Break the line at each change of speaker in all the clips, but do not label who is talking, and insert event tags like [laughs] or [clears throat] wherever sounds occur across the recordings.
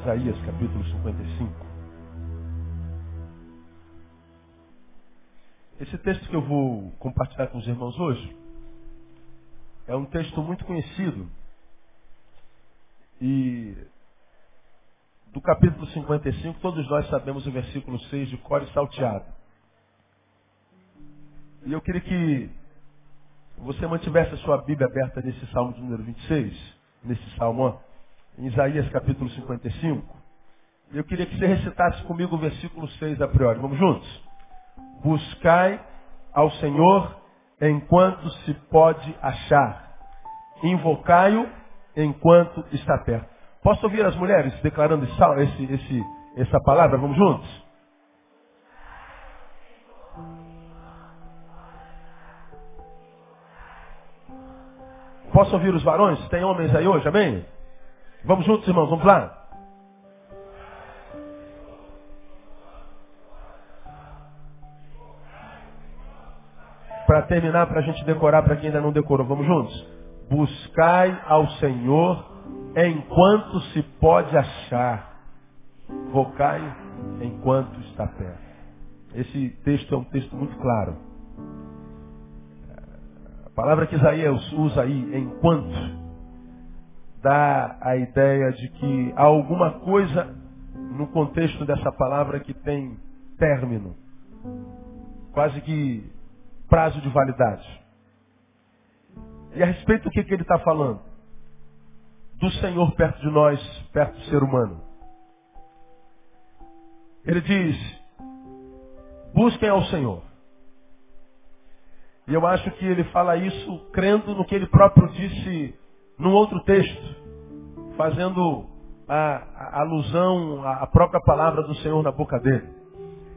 Isaías capítulo 55. Esse texto que eu vou compartilhar com os irmãos hoje é um texto muito conhecido e do capítulo 55 todos nós sabemos o versículo 6 de cor e salteado. E eu queria que você mantivesse a sua Bíblia aberta nesse salmo número 26, nesse salmo, em Isaías capítulo 55. E eu queria que você recitasse comigo o versículo 6 a priori. Vamos juntos? Buscai ao Senhor enquanto se pode achar. Invocai-o enquanto está perto. Posso ouvir as mulheres declarando esse, esse, essa palavra? Vamos juntos? Posso ouvir os varões? Tem homens aí hoje, amém? Vamos juntos, irmãos, vamos lá. Para terminar, para a gente decorar, para quem ainda não decorou, vamos juntos? Buscai ao Senhor enquanto se pode achar. Vocai enquanto está perto. Esse texto é um texto muito claro. A palavra que Isaías usa aí, enquanto, dá a ideia de que há alguma coisa no contexto dessa palavra que tem término, quase que prazo de validade. E a respeito do que, que ele está falando? Do Senhor perto de nós, perto do ser humano. Ele diz, busquem ao Senhor. E eu acho que ele fala isso crendo no que ele próprio disse num outro texto, fazendo a, a alusão à própria palavra do Senhor na boca dele.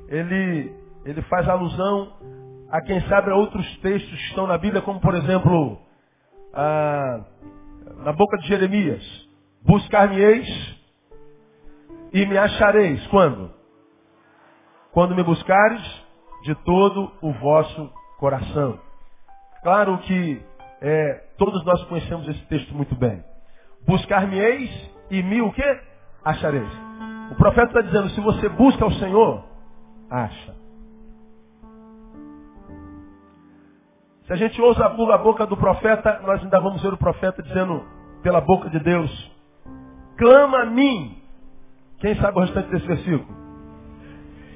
Ele, ele faz alusão a quem sabe a outros textos que estão na Bíblia, como por exemplo, a, na boca de Jeremias, buscar-me-eis e me achareis. Quando? Quando me buscares de todo o vosso coração. Claro que é, todos nós conhecemos esse texto muito bem. Buscar-me-eis e me o quê? Achareis. O profeta está dizendo, se você busca o Senhor, acha. Se a gente ousa a boca do profeta, nós ainda vamos ver o profeta dizendo pela boca de Deus, clama a mim. Quem sabe o restante desse versículo?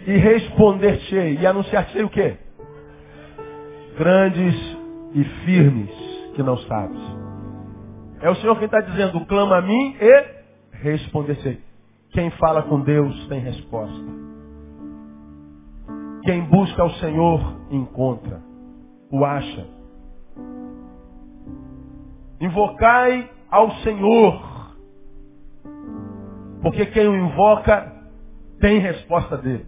E responder-te-ei. E anunciar-te-ei o quê? Grandes e firmes que não sabes. É o Senhor quem está dizendo, clama a mim e responder-se. Quem fala com Deus tem resposta. Quem busca ao Senhor encontra, o acha. Invocai ao Senhor, porque quem o invoca tem resposta dele.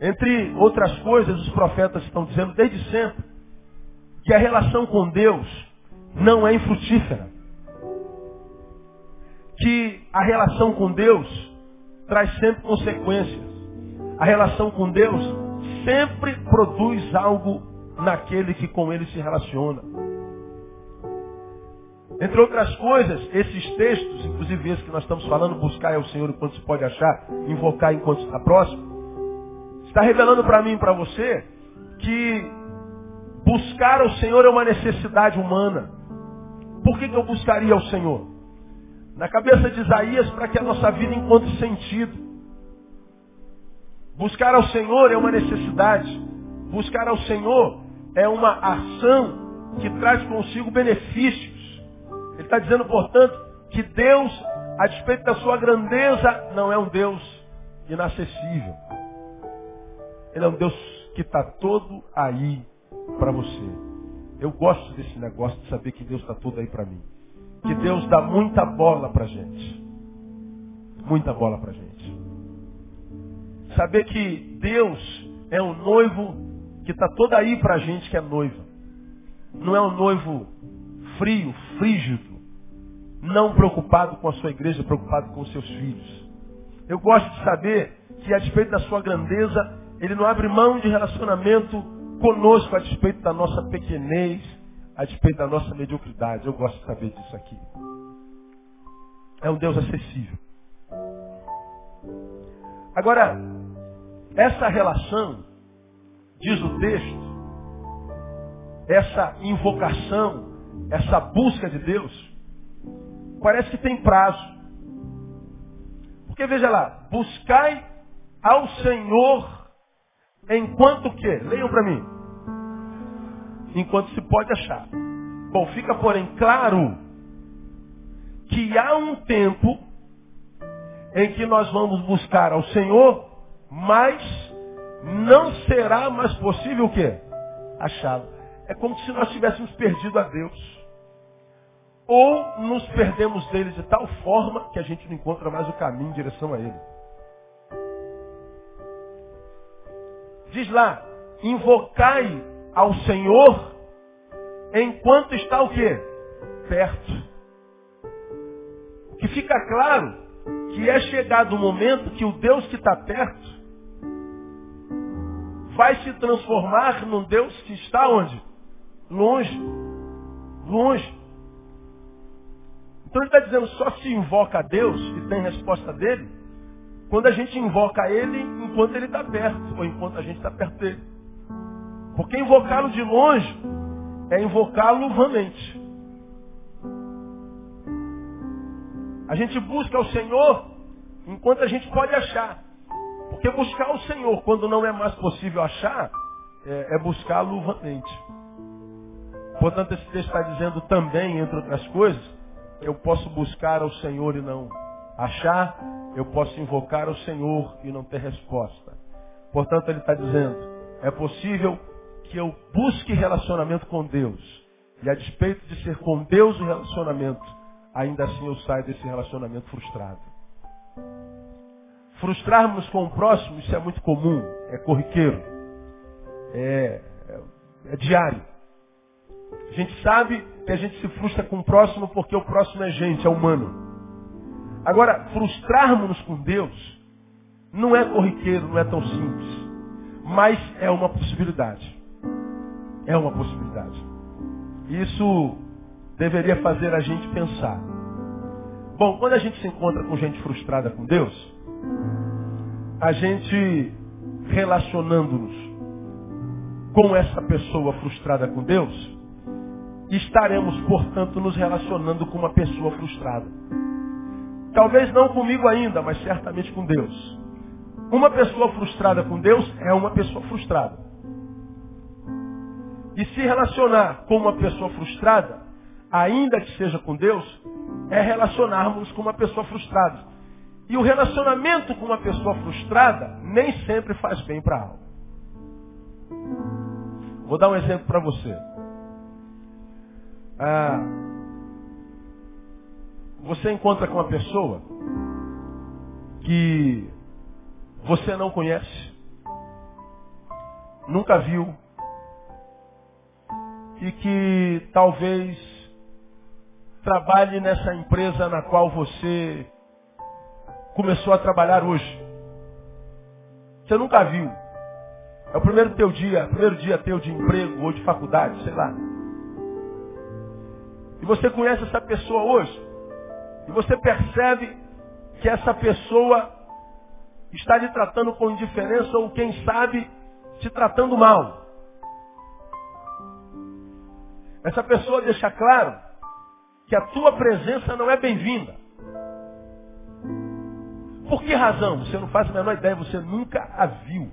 Entre outras coisas, os profetas estão dizendo desde sempre que a relação com Deus não é infrutífera. Que a relação com Deus traz sempre consequências. A relação com Deus sempre produz algo naquele que com ele se relaciona. Entre outras coisas, esses textos, inclusive esse que nós estamos falando, buscar ao Senhor enquanto se pode achar, invocar enquanto está próximo, está revelando para mim e para você que buscar ao Senhor é uma necessidade humana. Por que, que eu buscaria o Senhor? Na cabeça de Isaías, para que a nossa vida encontre sentido. Buscar ao Senhor é uma necessidade. Buscar ao Senhor é uma ação que traz consigo benefícios. Ele está dizendo, portanto, que Deus, a despeito da sua grandeza, não é um Deus inacessível. Ele é um Deus que está todo aí para você. Eu gosto desse negócio de saber que Deus está todo aí para mim. Que Deus dá muita bola para gente. Muita bola para gente. Saber que Deus é um noivo que está todo aí para a gente que é noiva. Não é um noivo frio, frígido, não preocupado com a sua igreja, preocupado com os seus filhos. Eu gosto de saber que a despeito da sua grandeza, ele não abre mão de relacionamento conosco a despeito da nossa pequenez, a despeito da nossa mediocridade. Eu gosto de saber disso aqui. É um Deus acessível. Agora, essa relação, diz o texto, essa invocação, essa busca de Deus, parece que tem prazo. Porque veja lá, buscai ao Senhor enquanto o quê? Leiam para mim. Enquanto se pode achar. Bom, fica porém claro que há um tempo em que nós vamos buscar ao Senhor, mas não será mais possível o quê? Achá-lo. É como se nós tivéssemos perdido a Deus. Ou nos perdemos dele de tal forma que a gente não encontra mais o caminho em direção a ele. Diz lá, invocai ao Senhor enquanto está o quê? Perto. O que fica claro que é chegado o momento que o Deus que está perto vai se transformar num Deus que está onde? Longe. Longe. Então ele está dizendo, só se invoca a Deus e tem resposta dele, quando a gente invoca ele enquanto ele está perto, ou enquanto a gente está perto dele. Porque invocá-lo de longe é invocá-lo vamente. A gente busca o Senhor enquanto a gente pode achar. Porque buscar o Senhor quando não é mais possível achar, é, é buscá-lo vamente. Portanto, esse texto está dizendo também, entre outras coisas, eu posso buscar ao Senhor e não achar, eu posso invocar ao Senhor e não ter resposta. Portanto, ele está dizendo, é possível que eu busque relacionamento com Deus. E a despeito de ser com Deus o relacionamento, ainda assim eu saio desse relacionamento frustrado. Frustrarmos com o próximo, isso é muito comum, é corriqueiro, é, é, é diário. A gente sabe que a gente se frustra com o próximo porque o próximo é gente, é humano. Agora, frustrarmos-nos com Deus não é corriqueiro, não é tão simples. Mas é uma possibilidade. É uma possibilidade. Isso deveria fazer a gente pensar. Bom, quando a gente se encontra com gente frustrada com Deus, a gente relacionando-nos com essa pessoa frustrada com Deus, estaremos, portanto, nos relacionando com uma pessoa frustrada. Talvez não comigo ainda, mas certamente com Deus. Uma pessoa frustrada com Deus é uma pessoa frustrada. E se relacionar com uma pessoa frustrada, ainda que seja com Deus, é relacionarmos com uma pessoa frustrada. E o relacionamento com uma pessoa frustrada nem sempre faz bem para a alma. Vou dar um exemplo para você. Ah, você encontra com uma pessoa que você não conhece, nunca viu, e que talvez trabalhe nessa empresa na qual você começou a trabalhar hoje. Você nunca viu. É o primeiro teu dia, primeiro dia teu de emprego ou de faculdade, sei lá. E você conhece essa pessoa hoje. E você percebe que essa pessoa está lhe tratando com indiferença ou, quem sabe, te tratando mal. Essa pessoa deixa claro que a tua presença não é bem-vinda. Por que razão? Você não faz a menor ideia, você nunca a viu.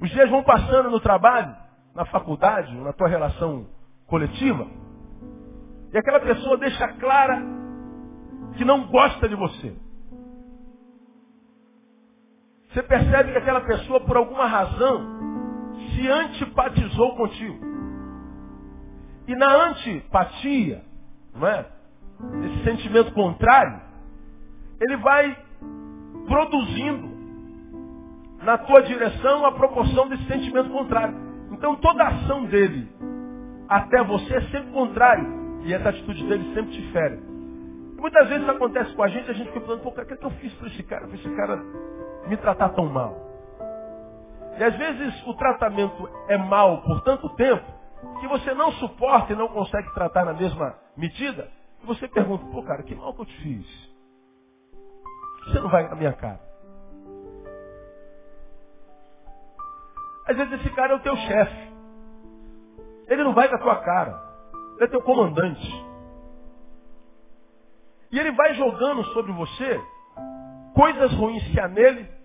Os dias vão passando no trabalho na faculdade, na tua relação coletiva, e aquela pessoa deixa clara que não gosta de você. Você percebe que aquela pessoa, por alguma razão, se antipatizou contigo. E na antipatia, não é? Esse sentimento contrário, ele vai produzindo na tua direção a proporção desse sentimento contrário. Então toda ação dele até você é sempre contrário. E essa atitude dele sempre te fere. Muitas vezes acontece com a gente, a gente fica falando, pô, o que, é que eu fiz para esse cara, para esse cara me tratar tão mal? E às vezes o tratamento é mal por tanto tempo que você não suporta e não consegue tratar na mesma medida. E você pergunta, pô cara, que mal que eu te fiz? você não vai com a minha cara? Às vezes esse cara é o teu chefe. Ele não vai com a tua cara. Ele é teu comandante. E ele vai jogando sobre você coisas ruins que há nele.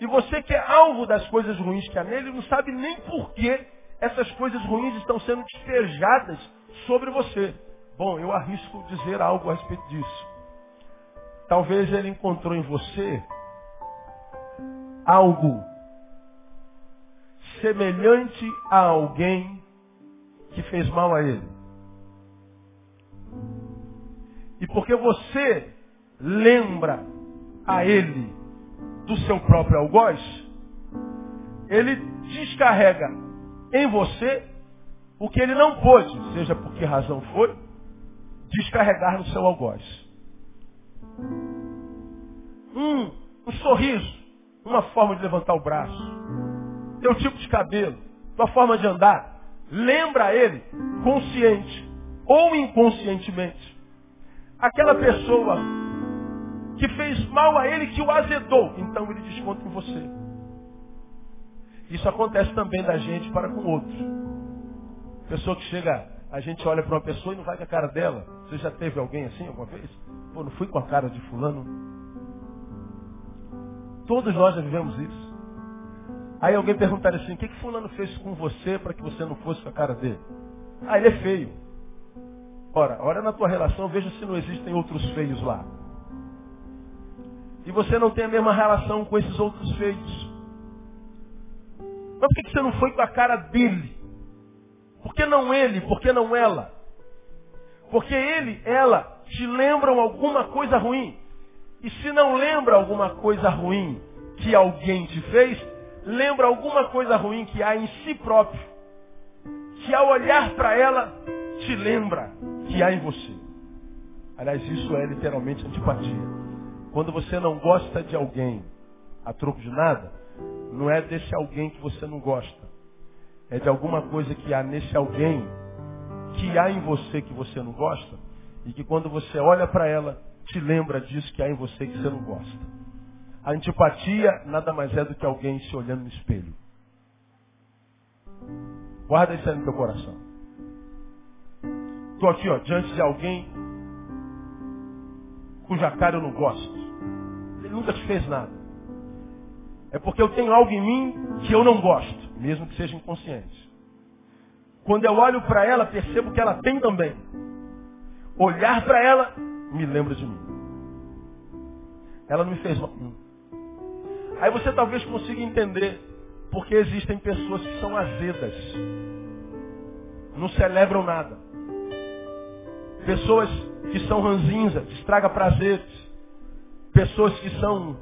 E você que é alvo das coisas ruins que há nele, não sabe nem por que essas coisas ruins estão sendo despejadas sobre você. Bom, eu arrisco dizer algo a respeito disso. Talvez ele encontrou em você algo semelhante a alguém que fez mal a ele. E porque você lembra a ele do seu próprio algoz, ele descarrega em você o que ele não pôde, seja por que razão foi, descarregar no seu algoz. Um, um sorriso, uma forma de levantar o braço, teu tipo de cabelo, tua forma de andar, lembra ele, consciente ou inconscientemente, aquela pessoa que fez mal a ele, que o azedou. Então ele desconta em você. Isso acontece também da gente para com outros. Pessoa que chega, a gente olha para uma pessoa e não vai com a cara dela. Você já teve alguém assim alguma vez? Pô, não fui com a cara de fulano. Todos nós já vivemos isso. Aí alguém perguntaria assim, o que, que fulano fez com você para que você não fosse com a cara dele? Ah, ele é feio. Ora, olha na tua relação, veja se não existem outros feios lá. E você não tem a mesma relação com esses outros feios. Mas por que você não foi com a cara dele? Por que não ele? Por que não ela? Porque ele, ela, te lembram alguma coisa ruim. E se não lembra alguma coisa ruim que alguém te fez, lembra alguma coisa ruim que há em si próprio, que ao olhar para ela, te lembra que há em você. Aliás, isso é literalmente antipatia. Quando você não gosta de alguém a troco de nada, não é desse alguém que você não gosta. É de alguma coisa que há nesse alguém, que há em você que você não gosta, e que quando você olha para ela, te lembra disso que há em você que você não gosta. A antipatia nada mais é do que alguém se olhando no espelho. Guarda isso aí no teu coração. Estou aqui, ó, diante de alguém cuja cara eu não gosto. Ele nunca te fez nada. É porque eu tenho algo em mim que eu não gosto, mesmo que seja inconsciente. Quando eu olho para ela, percebo que ela tem também. Olhar para ela me lembra de mim. Ela não me fez mal. Aí você talvez consiga entender porque existem pessoas que são azedas. Não celebram nada. Pessoas que são ranzinza, estraga prazeres. Pessoas que são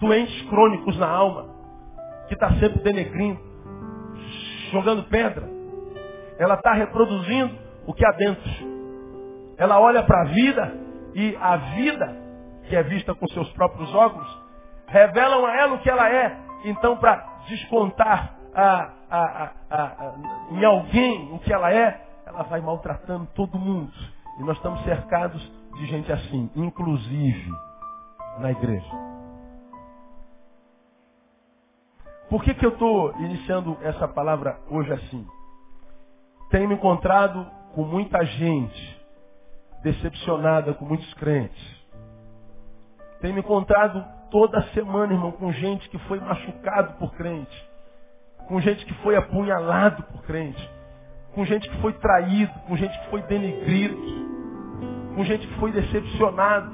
doentes crônicos na alma, que está sempre denegrindo, jogando pedra. Ela está reproduzindo o que há dentro. Ela olha para a vida e a vida, que é vista com seus próprios óculos, revelam a ela o que ela é. Então, para descontar a, a, a, em alguém o que ela é, ela vai maltratando todo mundo. E nós estamos cercados de gente assim, inclusive na igreja. Por que, que eu estou iniciando essa palavra hoje assim? Tenho me encontrado com muita gente decepcionada com muitos crentes. Tenho me encontrado toda semana, irmão, com gente que foi machucado por crente, com gente que foi apunhalado por crente, com gente que foi traído, com gente que foi denegrido, com gente que foi decepcionado,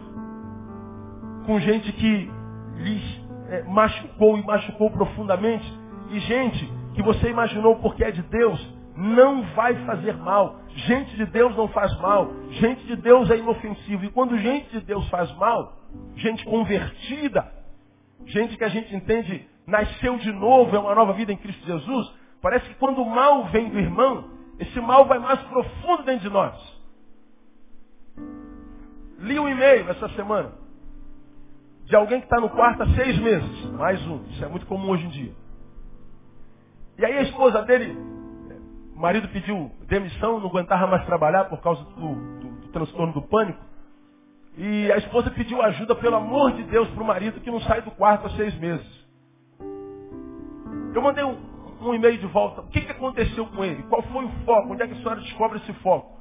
com gente que lhes é, machucou e machucou profundamente, e gente que você imaginou porque é de Deus, não vai fazer mal. Gente de Deus não faz mal. Gente de Deus é inofensivo. E quando gente de Deus faz mal, gente convertida, gente que a gente entende nasceu de novo, é uma nova vida em Cristo Jesus, parece que quando o mal vem do irmão, esse mal vai mais profundo dentro de nós. Li um e-mail essa semana de alguém que está no quarto há seis meses, mais um, isso é muito comum hoje em dia. E aí a esposa dele, o marido pediu demissão, não aguentava mais trabalhar por causa do, do, do transtorno do pânico. E a esposa pediu ajuda, pelo amor de Deus, para o marido que não sai do quarto há seis meses. Eu mandei um, um e-mail de volta. O que, que aconteceu com ele? Qual foi o foco? Onde é que a senhora descobre esse foco?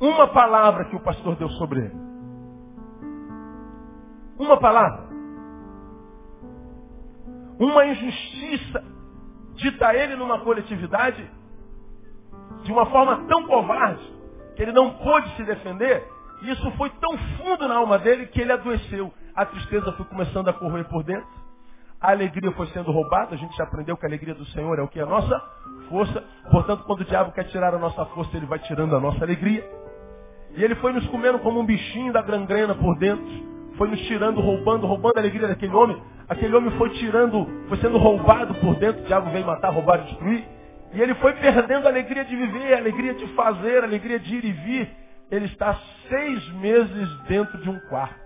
Uma palavra que o pastor deu sobre ele. Uma palavra. Uma injustiça dita a ele numa coletividade de uma forma tão covarde que ele não pôde se defender. E isso foi tão fundo na alma dele que ele adoeceu. A tristeza foi começando a correr por dentro. A alegria foi sendo roubada. A gente já aprendeu que a alegria do Senhor é o que? A nossa força. Portanto, quando o diabo quer tirar a nossa força, ele vai tirando a nossa alegria. E ele foi nos comendo como um bichinho da gangrena por dentro. Foi nos tirando, roubando, roubando a alegria daquele homem. Aquele homem foi tirando, foi sendo roubado por dentro. O diabo veio matar, roubar e destruir. E ele foi perdendo a alegria de viver, a alegria de fazer, a alegria de ir e vir. Ele está seis meses dentro de um quarto.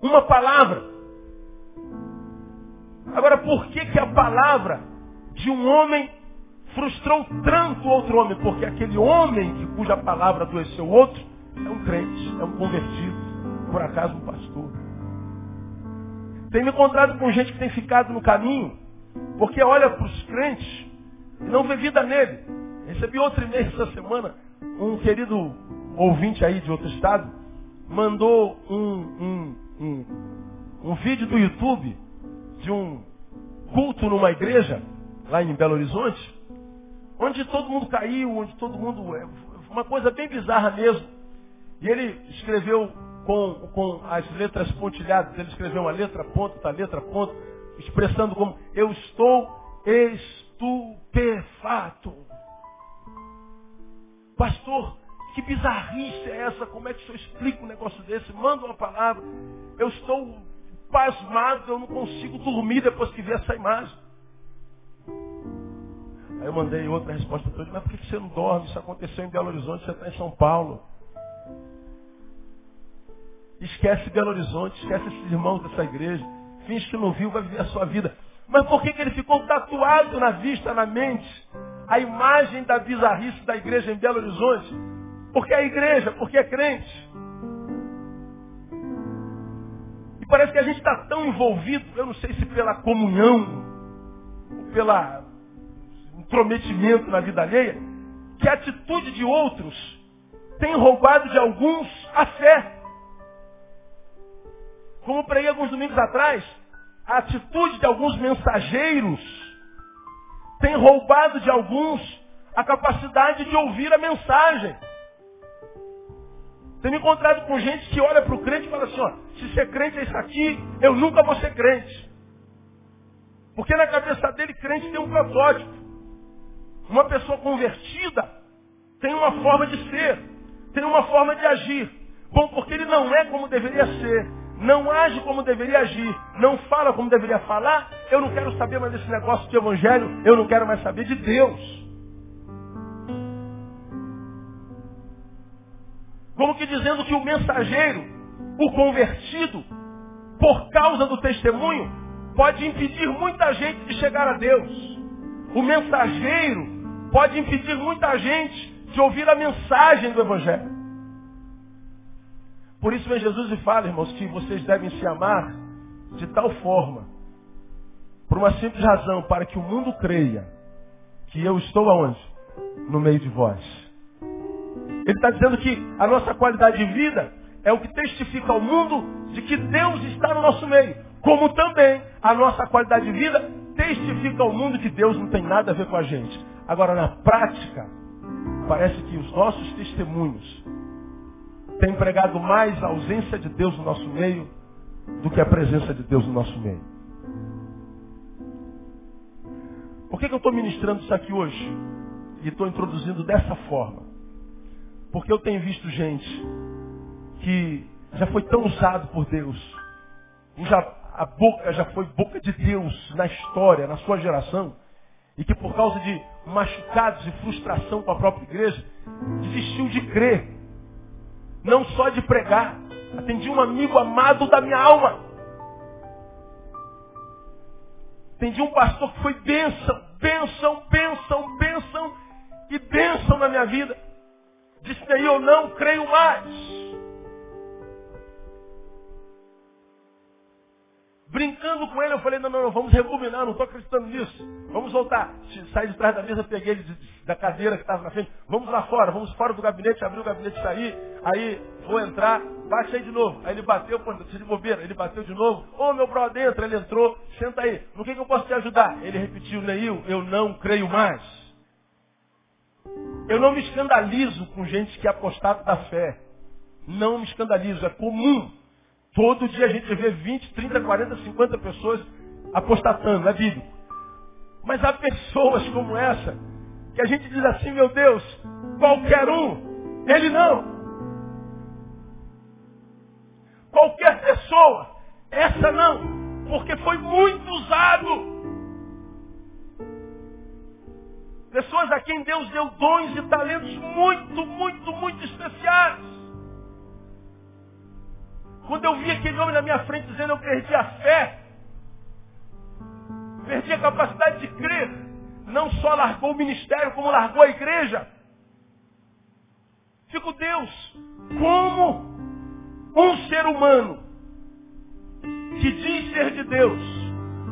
Uma palavra. Agora, por que, que a palavra de um homem frustrou tanto outro homem? Porque aquele homem cuja palavra adoeceu outro é um crente, é um convertido, por acaso um pastor. Tenho me encontrado com gente que tem ficado no caminho, porque olha para os crentes e não vê vida nele. Recebi outro e-mail essa semana, um querido ouvinte aí de outro estado, mandou um, um, um, um vídeo do YouTube de um culto numa igreja, lá em Belo Horizonte, onde todo mundo caiu, onde todo mundo. É, uma coisa bem bizarra mesmo. E ele escreveu com, com as letras pontilhadas, ele escreveu uma letra ponta, outra letra ponta, expressando como eu estou estupefato. Pastor, que bizarrice é essa? Como é que o senhor explica um negócio desse? Manda uma palavra. Eu estou pasmado, eu não consigo dormir depois que vi essa imagem. Aí eu mandei outra resposta para ele, mas por que você não dorme? Isso aconteceu em Belo Horizonte, você está em São Paulo. Esquece Belo Horizonte, esquece esses irmãos dessa igreja. Finge que não viu, vai viver a sua vida. Mas por que, que ele ficou tatuado na vista, na mente, a imagem da bizarrice da igreja em Belo Horizonte? Porque é igreja, porque é crente. E parece que a gente está tão envolvido, eu não sei se pela comunhão, ou pela intrometimento na vida alheia, que a atitude de outros tem roubado de alguns a fé. Como preguei alguns domingos atrás, a atitude de alguns mensageiros tem roubado de alguns a capacidade de ouvir a mensagem. Tenho me encontrado com gente que olha para o crente e fala assim, ó, se ser crente é isso aqui, eu nunca vou ser crente. Porque na cabeça dele, crente tem um protótipo. Uma pessoa convertida tem uma forma de ser, tem uma forma de agir. Bom, porque ele não é como deveria ser não age como deveria agir, não fala como deveria falar, eu não quero saber mais desse negócio de evangelho, eu não quero mais saber de Deus. Como que dizendo que o mensageiro, o convertido, por causa do testemunho, pode impedir muita gente de chegar a Deus. O mensageiro pode impedir muita gente de ouvir a mensagem do Evangelho. Por isso vem Jesus e fala, irmãos, que vocês devem se amar de tal forma, por uma simples razão, para que o mundo creia que eu estou aonde? No meio de vós. Ele está dizendo que a nossa qualidade de vida é o que testifica ao mundo de que Deus está no nosso meio. Como também a nossa qualidade de vida testifica ao mundo que Deus não tem nada a ver com a gente. Agora, na prática, parece que os nossos testemunhos tem pregado mais a ausência de Deus no nosso meio do que a presença de Deus no nosso meio. Por que, que eu estou ministrando isso aqui hoje? E estou introduzindo dessa forma? Porque eu tenho visto gente que já foi tão usado por Deus, já, a boca já foi boca de Deus na história, na sua geração, e que por causa de machucados e frustração com a própria igreja, desistiu de crer não só de pregar. Atendi um amigo amado da minha alma. Atendi um pastor que foi bênção, bênção, bênção, bênção e bênção na minha vida. Disse daí, eu não creio mais. Brincando com ele, eu falei, não, não, não, vamos rebobinar, não estou acreditando nisso. Vamos voltar. Saí de trás da mesa, peguei ele da cadeira que estava na frente. Vamos lá fora, vamos fora do gabinete, abri o gabinete saí. Aí vou entrar, bate aí de novo. Aí ele bateu, pô, de bobeira, ele bateu de novo. Ô oh, meu brother, entra, ele entrou, senta aí. No que, que eu posso te ajudar? Ele repetiu, Neil, eu não creio mais. Eu não me escandalizo com gente que é apostado da fé. Não me escandalizo, é comum. Todo dia a gente vê 20, 30, 40, 50 pessoas apostatando, é bíblico. Mas há pessoas como essa, que a gente diz assim, meu Deus, qualquer um, ele não. Qualquer pessoa, essa não, porque foi muito usado. Pessoas a quem Deus deu dons e talentos muito, muito, muito especiais. Quando eu vi aquele homem na minha frente dizendo eu perdi a fé, perdi a capacidade de crer, não só largou o ministério, como largou a igreja. Fico Deus, como um ser humano que diz ser de Deus,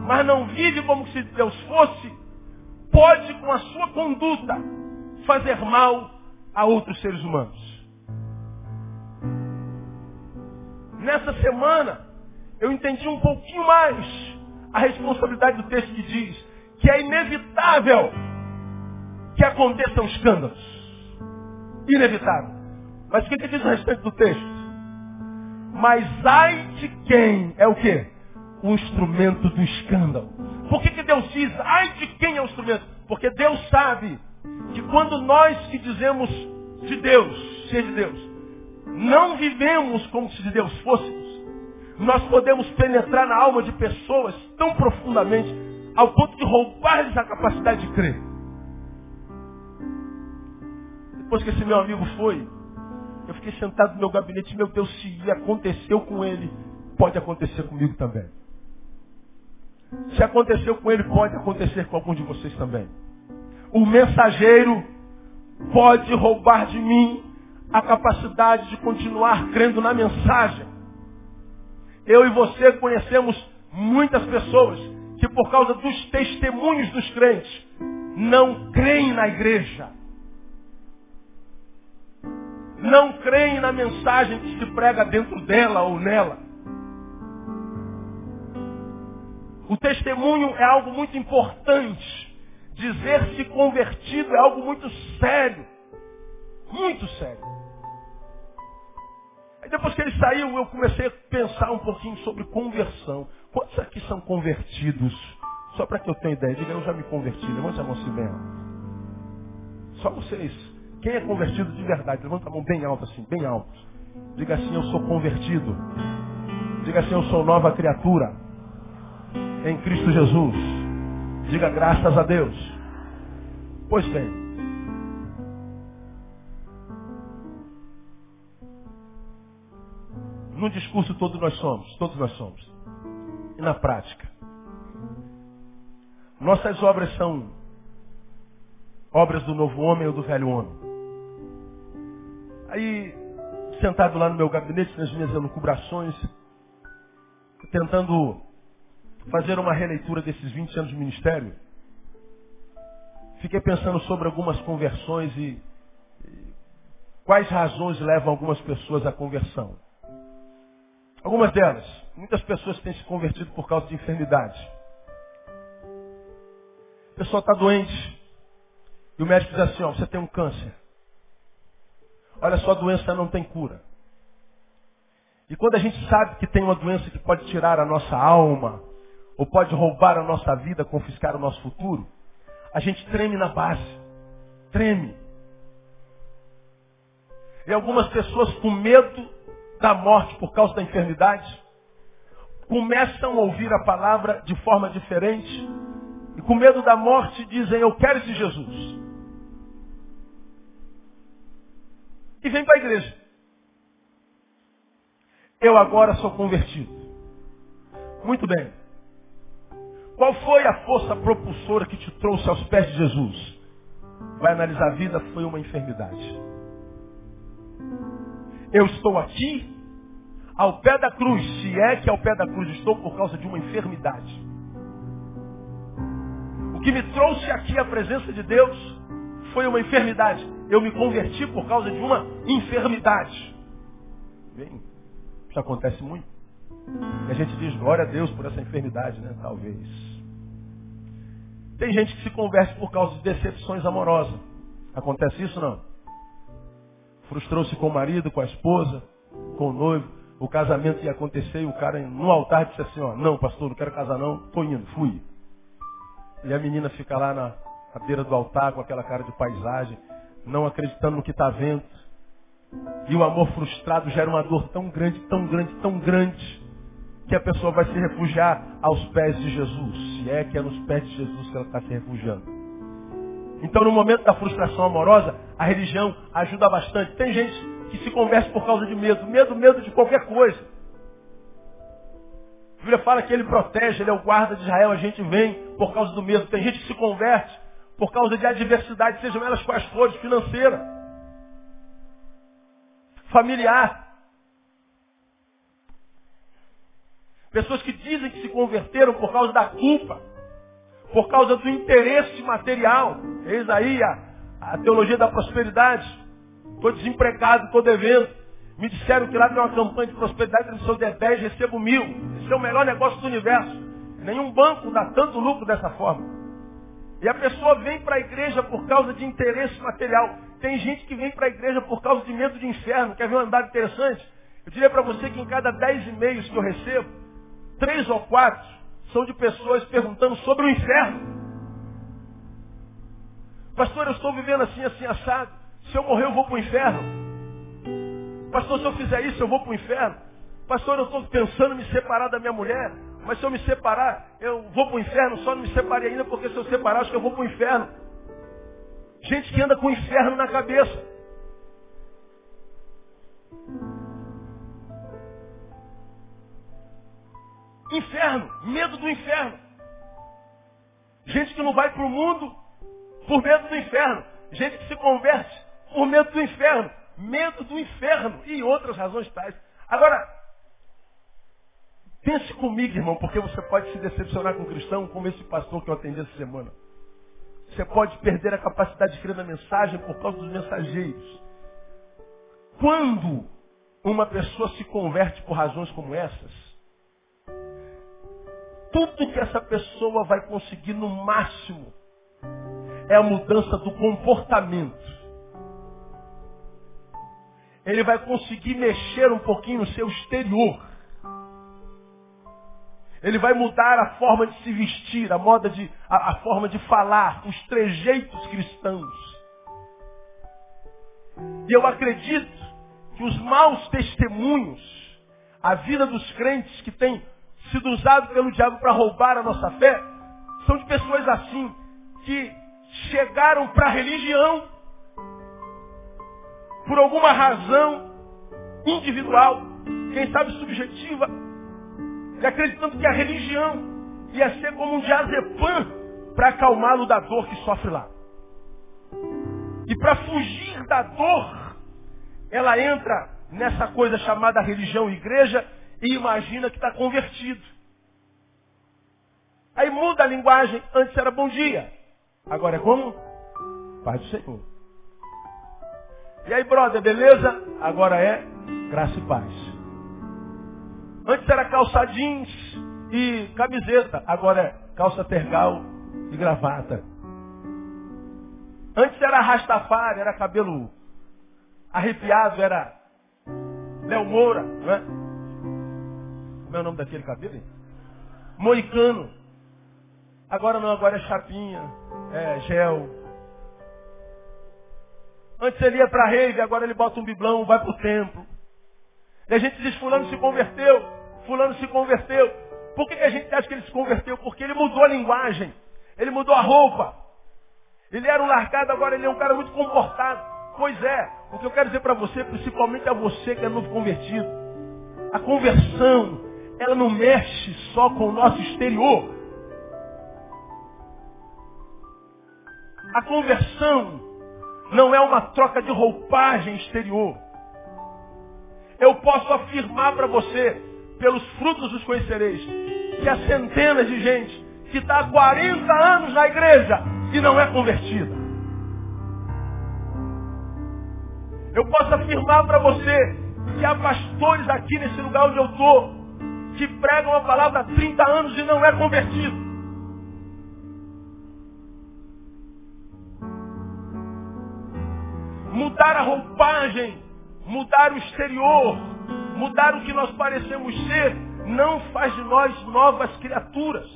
mas não vive como se Deus fosse, pode com a sua conduta fazer mal a outros seres humanos. Nessa semana, eu entendi um pouquinho mais a responsabilidade do texto que diz que é inevitável que aconteçam escândalos. Inevitável. Mas o que, que diz a respeito do texto? Mas ai de quem é o quê? O instrumento do escândalo. Por que, que Deus diz ai de quem é o instrumento? Porque Deus sabe que quando nós que dizemos de Deus, ser de Deus, não vivemos como se de Deus fôssemos, nós podemos penetrar na alma de pessoas tão profundamente ao ponto de roubar-lhes a capacidade de crer. Depois que esse meu amigo foi, eu fiquei sentado no meu gabinete, meu Deus, se aconteceu com ele, pode acontecer comigo também. Se aconteceu com ele, pode acontecer com algum de vocês também. O mensageiro pode roubar de mim a capacidade de continuar crendo na mensagem. Eu e você conhecemos muitas pessoas que por causa dos testemunhos dos crentes não creem na igreja. Não creem na mensagem que se prega dentro dela ou nela. O testemunho é algo muito importante. Dizer-se convertido é algo muito sério. Muito sério. Depois que ele saiu, eu comecei a pensar um pouquinho sobre conversão. Quantos aqui são convertidos? Só para que eu tenha ideia. Diga, eu já me converti. Levanta a mão assim bem alto. Só vocês. Quem é convertido de verdade? Levanta a mão bem alta assim, bem alto. Diga assim, eu sou convertido. Diga assim, eu sou nova criatura. Em Cristo Jesus. Diga graças a Deus. Pois bem. No discurso todos nós somos, todos nós somos. E na prática. Nossas obras são obras do novo homem ou do velho homem. Aí, sentado lá no meu gabinete, nas minhas elucubrações, tentando fazer uma releitura desses 20 anos de ministério, fiquei pensando sobre algumas conversões e, e quais razões levam algumas pessoas à conversão. Algumas delas. Muitas pessoas têm se convertido por causa de enfermidade. A pessoa está doente. E o médico diz assim, ó, você tem um câncer. Olha só, a doença não tem cura. E quando a gente sabe que tem uma doença que pode tirar a nossa alma, ou pode roubar a nossa vida, confiscar o nosso futuro, a gente treme na base. Treme. E algumas pessoas com medo da morte por causa da enfermidade, começam a ouvir a palavra de forma diferente e com medo da morte dizem, eu quero esse Jesus. E vem para a igreja. Eu agora sou convertido. Muito bem. Qual foi a força propulsora que te trouxe aos pés de Jesus? Vai analisar a vida, foi uma enfermidade. Eu estou aqui ao pé da cruz, se é que ao pé da cruz estou por causa de uma enfermidade. O que me trouxe aqui à presença de Deus foi uma enfermidade. Eu me converti por causa de uma enfermidade. Bem, isso acontece muito. E a gente diz glória a Deus por essa enfermidade, né? Talvez. Tem gente que se converte por causa de decepções amorosas. Acontece isso não? Frustrou-se com o marido, com a esposa, com o noivo. O casamento ia acontecer e o cara no altar disse assim, ó, não, pastor, não quero casar não, tô indo, fui. E a menina fica lá na, na beira do altar com aquela cara de paisagem, não acreditando no que está vendo. E o amor frustrado gera uma dor tão grande, tão grande, tão grande, que a pessoa vai se refugiar aos pés de Jesus. Se é que é nos pés de Jesus que ela está se refugiando. Então, no momento da frustração amorosa, a religião ajuda bastante. Tem gente que se converte por causa de medo. Medo, medo de qualquer coisa. A Bíblia fala que ele protege, ele é o guarda de Israel. A gente vem por causa do medo. Tem gente que se converte por causa de adversidade, sejam elas quais forem, financeira, familiar. Pessoas que dizem que se converteram por causa da culpa, por causa do interesse material. Eis aí a, a teologia da prosperidade. Estou desempregado, estou devendo. Me disseram que lá tem uma campanha de prosperidade, se eu der 10, recebo mil. Esse é o melhor negócio do universo. Nenhum banco dá tanto lucro dessa forma. E a pessoa vem para a igreja por causa de interesse material. Tem gente que vem para a igreja por causa de medo de inferno. Quer ver um andar interessante? Eu diria para você que em cada 10 e-mails que eu recebo, três ou quatro são de pessoas perguntando sobre o inferno. Pastor, eu estou vivendo assim, assim, assado. Se eu morrer, eu vou para o inferno. Pastor, se eu fizer isso, eu vou para o inferno. Pastor, eu estou pensando em me separar da minha mulher. Mas se eu me separar, eu vou para o inferno. Só não me separei ainda porque se eu separar, acho que eu vou para o inferno. Gente que anda com o inferno na cabeça. Inferno, medo do inferno. Gente que não vai para o mundo por medo do inferno. Gente que se converte por medo do inferno. Medo do inferno e outras razões tais. Agora, pense comigo, irmão, porque você pode se decepcionar com um cristão como esse pastor que eu atendi essa semana. Você pode perder a capacidade de crer na mensagem por causa dos mensageiros. Quando uma pessoa se converte por razões como essas, tudo que essa pessoa vai conseguir no máximo é a mudança do comportamento. Ele vai conseguir mexer um pouquinho no seu exterior. Ele vai mudar a forma de se vestir, a moda de, a, a forma de falar, os trejeitos cristãos. E eu acredito que os maus testemunhos, a vida dos crentes que têm sido usado pelo diabo para roubar a nossa fé, são de pessoas assim, que chegaram para a religião por alguma razão individual, quem sabe subjetiva, e acreditando que a religião ia ser como um diazepam para acalmá-lo da dor que sofre lá. E para fugir da dor, ela entra nessa coisa chamada religião igreja e imagina que está convertido. Aí muda a linguagem. Antes era bom dia. Agora é como? Paz do Senhor. E aí, brother, beleza? Agora é graça e paz. Antes era calça jeans e camiseta. Agora é calça tergal e gravata. Antes era rastafari, era cabelo arrepiado, era Léo Moura, não é? Como é o nome daquele cabelo? Moicano. Agora não, agora é chapinha, é gel. Antes ele ia para rave, agora ele bota um biblão, vai para o templo. E a gente diz, fulano se converteu, fulano se converteu. Por que, que a gente acha que ele se converteu? Porque ele mudou a linguagem, ele mudou a roupa. Ele era um largado, agora ele é um cara muito comportado. Pois é, o que eu quero dizer para você, principalmente a você que é novo convertido, a conversão ela não mexe só com o nosso exterior. A conversão não é uma troca de roupagem exterior. Eu posso afirmar para você, pelos frutos os conhecereis, que há centenas de gente que está há 40 anos na igreja e não é convertida. Eu posso afirmar para você que há pastores aqui nesse lugar onde eu estou que pregam a palavra há 30 anos e não é convertido. Mudar a roupagem, mudar o exterior, mudar o que nós parecemos ser, não faz de nós novas criaturas.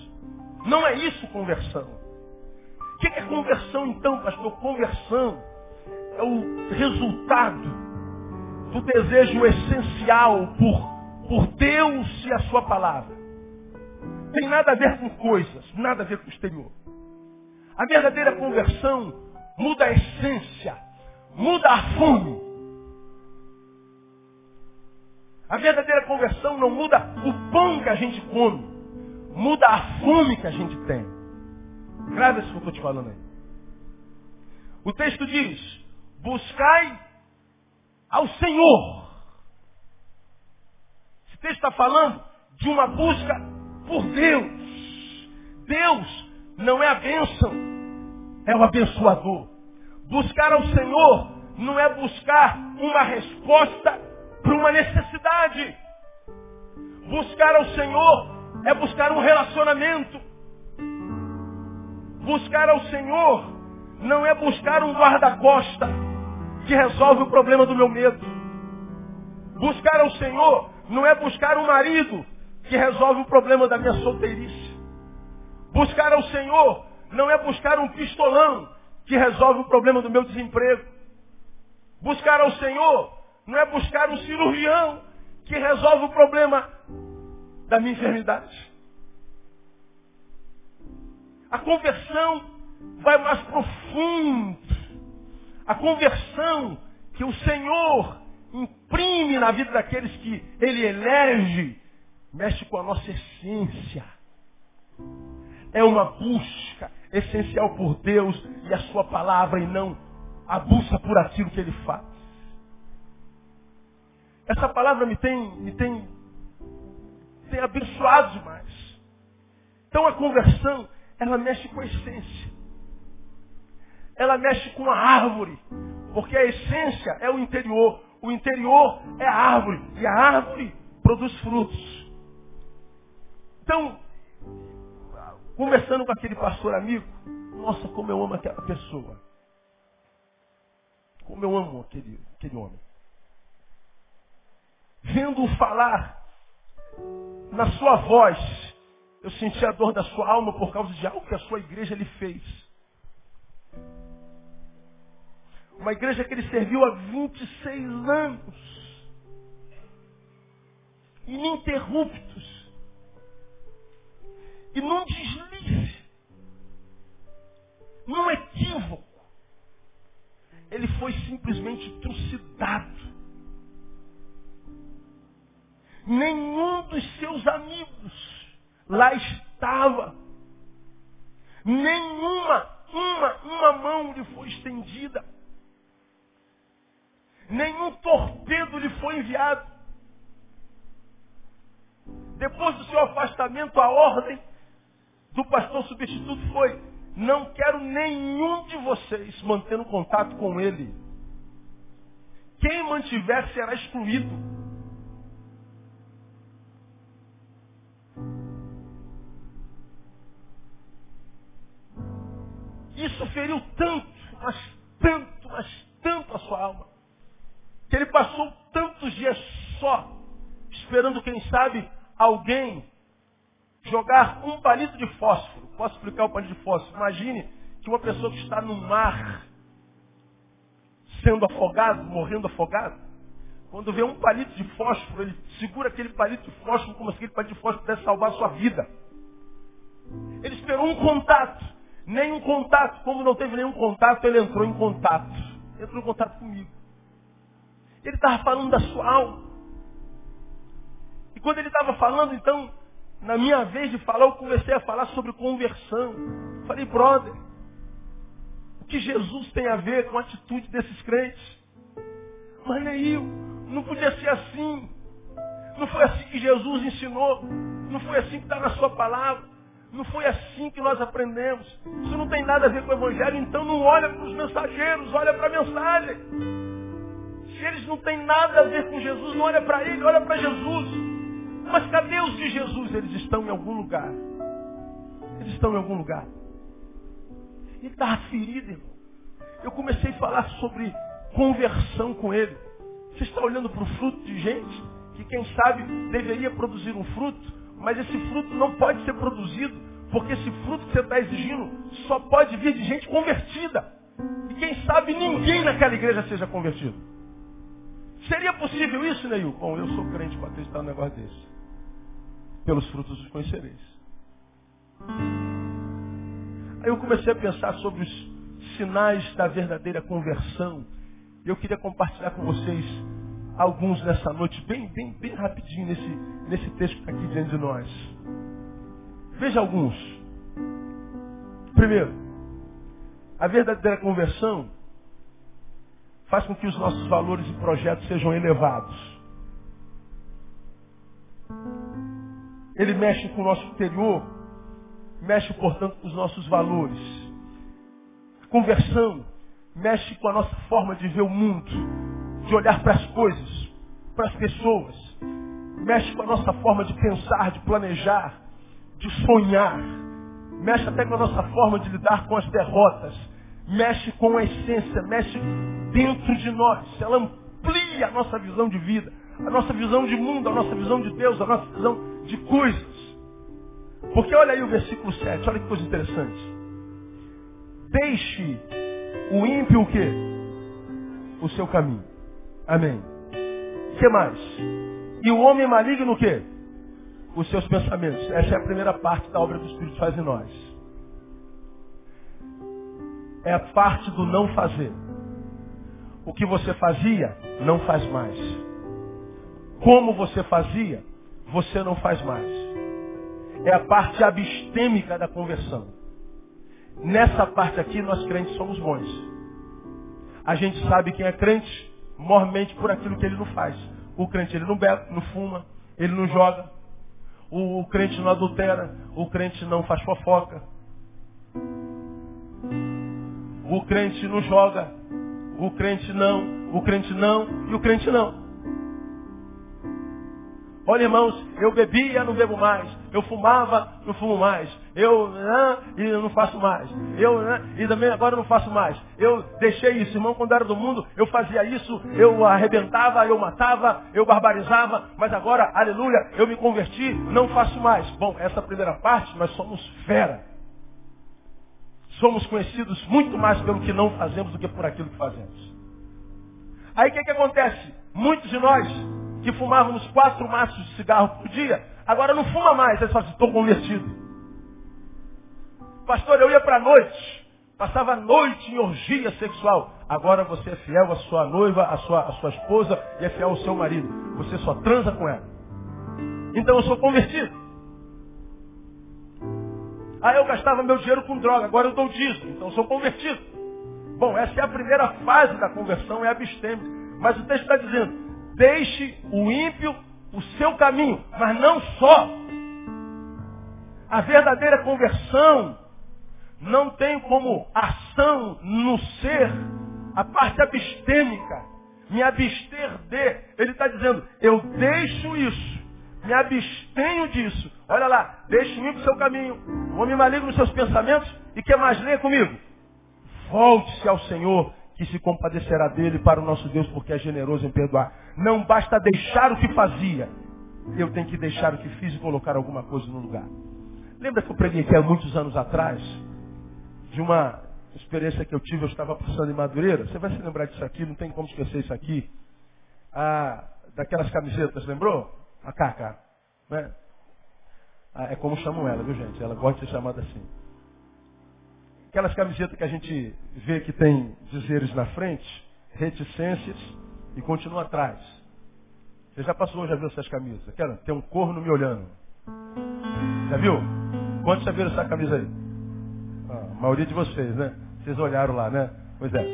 Não é isso conversão. O que é conversão então, pastor? Conversão é o resultado do desejo essencial por, por Deus e a sua palavra. Tem nada a ver com coisas, nada a ver com o exterior. A verdadeira conversão muda a essência, muda a fome. A verdadeira conversão não muda o pão que a gente come, muda a fome que a gente tem. Grava isso que eu estou te falando aí. O texto diz, buscai ao Senhor. Texto está falando de uma busca por Deus. Deus não é a bênção, é o abençoador. Buscar ao Senhor não é buscar uma resposta para uma necessidade. Buscar ao Senhor é buscar um relacionamento. Buscar ao Senhor não é buscar um guarda-costa que resolve o problema do meu medo. Buscar ao Senhor não é buscar um marido que resolve o problema da minha solteirice. Buscar ao Senhor não é buscar um pistolão que resolve o problema do meu desemprego. Buscar ao Senhor não é buscar um cirurgião que resolve o problema da minha enfermidade. A conversão vai mais profundo. A conversão que o Senhor imprime na vida daqueles que Ele elege, mexe com a nossa essência. É uma busca essencial por Deus e a Sua palavra e não a busca por aquilo que Ele faz. Essa palavra me tem, me tem, tem abençoado demais. Então a conversão, ela mexe com a essência ela mexe com a árvore. Porque a essência é o interior. O interior é a árvore. E a árvore produz frutos. Então, conversando com aquele pastor amigo, nossa, como eu amo aquela pessoa. Como eu amo aquele, aquele homem. Vendo-o falar na sua voz, eu senti a dor da sua alma por causa de algo que a sua igreja lhe fez. Uma igreja que ele serviu há 26 anos. Ininterruptos. E num deslize. Num equívoco. Ele foi simplesmente trucidado. Nenhum dos seus amigos lá estava. Nenhuma, uma, uma mão lhe foi estendida. Nenhum enviado. Depois do seu afastamento, a ordem do pastor substituto foi: não quero nenhum de vocês mantendo contato com ele. Quem mantiver será excluído. Isso feriu tanto, mas tanto, mas tanto a sua alma que ele passou tantos dias só, esperando, quem sabe, alguém jogar um palito de fósforo. Posso explicar o palito de fósforo? Imagine que uma pessoa que está no mar, sendo afogado, morrendo afogado, quando vê um palito de fósforo, ele segura aquele palito de fósforo como se aquele palito de fósforo pudesse salvar a sua vida. Ele esperou um contato. Nenhum contato. Como não teve nenhum contato, ele entrou em contato. Entrou em contato comigo. Ele estava falando da sua alma. E quando ele estava falando, então, na minha vez de falar, eu comecei a falar sobre conversão. Falei, brother, o que Jesus tem a ver com a atitude desses crentes? Mas Neil, Não podia ser assim. Não foi assim que Jesus ensinou. Não foi assim que está na sua palavra. Não foi assim que nós aprendemos. Isso não tem nada a ver com o Evangelho, então não olha para os mensageiros, olha para a mensagem. Se eles não têm nada a ver com Jesus, não olha para ele, olha para Jesus. Mas cadê os de Jesus? Eles estão em algum lugar. Eles estão em algum lugar. Ele estava ferido, irmão. Eu comecei a falar sobre conversão com ele. Você está olhando para o fruto de gente que, quem sabe, deveria produzir um fruto, mas esse fruto não pode ser produzido, porque esse fruto que você está exigindo só pode vir de gente convertida. E quem sabe ninguém naquela igreja seja convertido. Seria possível isso, Neil? Bom, eu sou crente para acreditar num negócio desse. Pelos frutos os conhecereis. Aí eu comecei a pensar sobre os sinais da verdadeira conversão. Eu queria compartilhar com vocês alguns nessa noite, bem, bem, bem rapidinho nesse, nesse texto que está aqui diante de nós. Veja alguns. Primeiro, a verdadeira conversão faz com que os nossos valores e projetos sejam elevados. Ele mexe com o nosso interior mexe, portanto, com os nossos valores. Conversão mexe com a nossa forma de ver o mundo, de olhar para as coisas, para as pessoas. Mexe com a nossa forma de pensar, de planejar, de sonhar. Mexe até com a nossa forma de lidar com as derrotas. Mexe com a essência, mexe dentro de nós. Ela amplia a nossa visão de vida, a nossa visão de mundo, a nossa visão de Deus, a nossa visão de coisas. Porque olha aí o versículo 7, olha que coisa interessante. Deixe o ímpio o quê? O seu caminho. Amém. O que mais? E o homem maligno o quê? Os seus pensamentos. Essa é a primeira parte da obra do Espírito faz em nós. É a parte do não fazer. O que você fazia, não faz mais. Como você fazia, você não faz mais é a parte abstêmica da conversão. Nessa parte aqui, nós crentes somos bons. A gente sabe quem é crente, mormente por aquilo que ele não faz. O crente ele não bebe, não fuma, ele não joga. O, o crente não adultera, o crente não faz fofoca. O crente não joga, o crente não, o crente não e o crente não. Olha, irmãos, eu bebia, não bebo mais. Eu fumava, não fumo mais. Eu, né, e não faço mais. Eu, né, e também agora não faço mais. Eu deixei isso, irmão, quando era do mundo, eu fazia isso, eu arrebentava, eu matava, eu barbarizava, mas agora, aleluia, eu me converti, não faço mais. Bom, essa primeira parte, nós somos fera. Somos conhecidos muito mais pelo que não fazemos do que por aquilo que fazemos. Aí o que, que acontece? Muitos de nós que fumávamos quatro maços de cigarro por dia, agora não fuma mais. Fala assim, estou convertido. Pastor, eu ia para a noite, passava a noite em orgia sexual. Agora você é fiel à sua noiva, à sua, à sua esposa e é fiel ao seu marido. Você só transa com ela. Então eu sou convertido. Aí eu gastava meu dinheiro com droga, agora eu dou dízimo, então sou convertido. Bom, essa é a primeira fase da conversão, é abstêmia. Mas o texto está dizendo, Deixe o ímpio o seu caminho, mas não só. A verdadeira conversão não tem como ação no ser a parte abstêmica, me abster de. Ele está dizendo, eu deixo isso, me abstenho disso. Olha lá, deixe o ímpio o seu caminho, o homem maligno nos seus pensamentos, e que mais leia comigo? Volte-se ao Senhor que se compadecerá dele para o nosso Deus, porque é generoso em perdoar. Não basta deixar o que fazia, eu tenho que deixar o que fiz e colocar alguma coisa no lugar. Lembra que eu preguei aqui há muitos anos atrás, de uma experiência que eu tive, eu estava passando em Madureira, você vai se lembrar disso aqui, não tem como esquecer isso aqui. Ah, daquelas camisetas, lembrou? A caca. Né? Ah, é como chamam ela, viu gente? Ela gosta de ser chamada assim. Aquelas camisetas que a gente vê que tem dizeres na frente, reticências e continua atrás. Você já passou, já viu essas camisas? Aquela, tem um corno me olhando. Já viu? Quantos já viram essa camisa aí? Ah, a maioria de vocês, né? Vocês olharam lá, né? Pois é.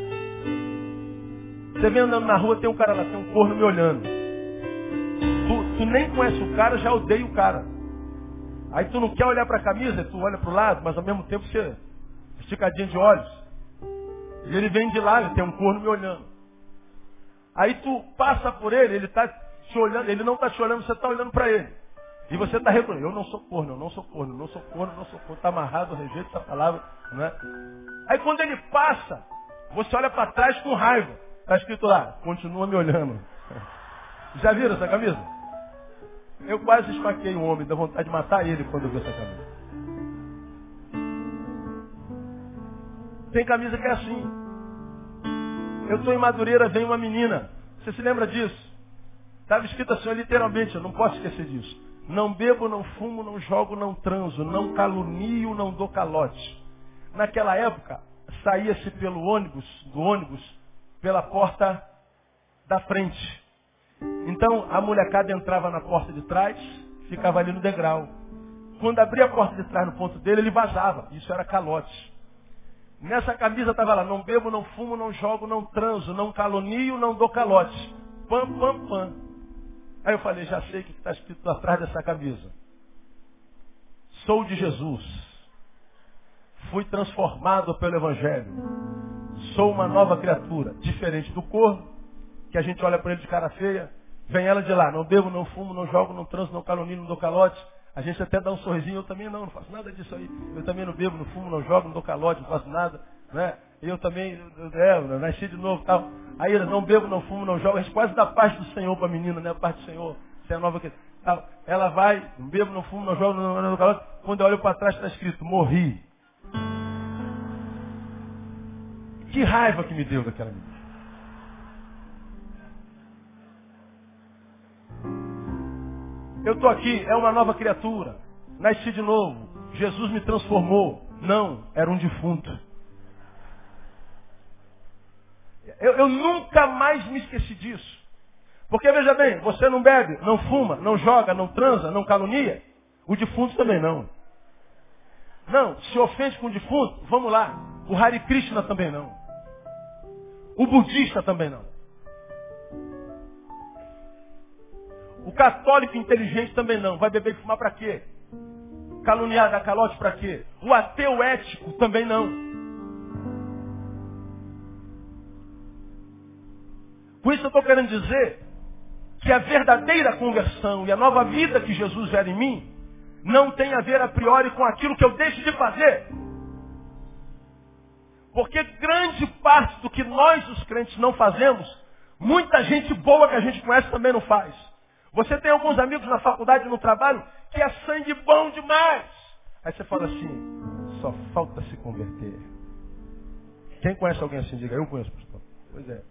Você vem andando na rua, tem um cara lá, tem um corno me olhando. Tu, tu nem conhece o cara, já odeia o cara. Aí tu não quer olhar para a camisa, tu olha para o lado, mas ao mesmo tempo você esticadinha de olhos. E ele vem de lá, ele tem um corno me olhando. Aí tu passa por ele, ele está te olhando, ele não está te olhando, você está olhando para ele. E você está reclamando, eu não sou corno, eu não sou corno, eu não sou corno, eu não sou corno, está amarrado, rejeito essa palavra, não é? Aí quando ele passa, você olha para trás com raiva. Está escrito lá, continua me olhando. [laughs] Já viram essa camisa? Eu quase esfaquei um homem, dá vontade de matar ele quando eu vi essa camisa. Tem camisa que é assim. Eu estou em Madureira, vem uma menina. Você se lembra disso? Estava escrito assim, literalmente, eu não posso esquecer disso. Não bebo, não fumo, não jogo, não transo, não calunio, não dou calote. Naquela época, saía-se pelo ônibus, do ônibus, pela porta da frente. Então, a molecada entrava na porta de trás, ficava ali no degrau. Quando abria a porta de trás no ponto dele, ele vazava. Isso era calote. Nessa camisa estava lá, não bebo, não fumo, não jogo, não transo, não calunio, não dou calote. Pam, pam, pam. Aí eu falei, já sei o que está escrito atrás dessa camisa. Sou de Jesus. Fui transformado pelo Evangelho. Sou uma nova criatura, diferente do corpo, que a gente olha para ele de cara feia. Vem ela de lá, não bebo, não fumo, não jogo, não transo, não calunio, não dou calote. A gente até dá um sorrisinho, eu também não, não faço nada disso aí. Eu também não bebo, não fumo, não jogo, não dou calote, não faço nada. Né? Eu também, é, nasci de novo tal. Aí não bebo, não fumo, não jogo. A gente quase dá paz do Senhor para a menina, né? A paz do Senhor. Você é nova que. Ela vai, não bebo, não fumo, não jogo, não, não dou calote. Quando eu olho para trás está escrito, morri. Que raiva que me deu daquela menina. Eu estou aqui, é uma nova criatura. Nasci de novo. Jesus me transformou. Não, era um defunto. Eu, eu, nunca mais me esqueci disso. Porque veja bem, você não bebe, não fuma, não joga, não transa, não calunia. O defunto também não. Não, se ofende com o defunto, vamos lá. O Hare Krishna também não. O budista também não. O católico inteligente também não. Vai beber e fumar para quê? Caluniar, dar calote para quê? O ateu ético também não. Por isso eu estou querendo dizer que a verdadeira conversão e a nova vida que Jesus gera em mim não tem a ver a priori com aquilo que eu deixo de fazer. Porque grande parte do que nós, os crentes, não fazemos, muita gente boa que a gente conhece também não faz. Você tem alguns amigos na faculdade, no trabalho, que é sangue bom demais. Aí você fala assim, só falta se converter. Quem conhece alguém assim? Diga, eu conheço, pastor. Pois é.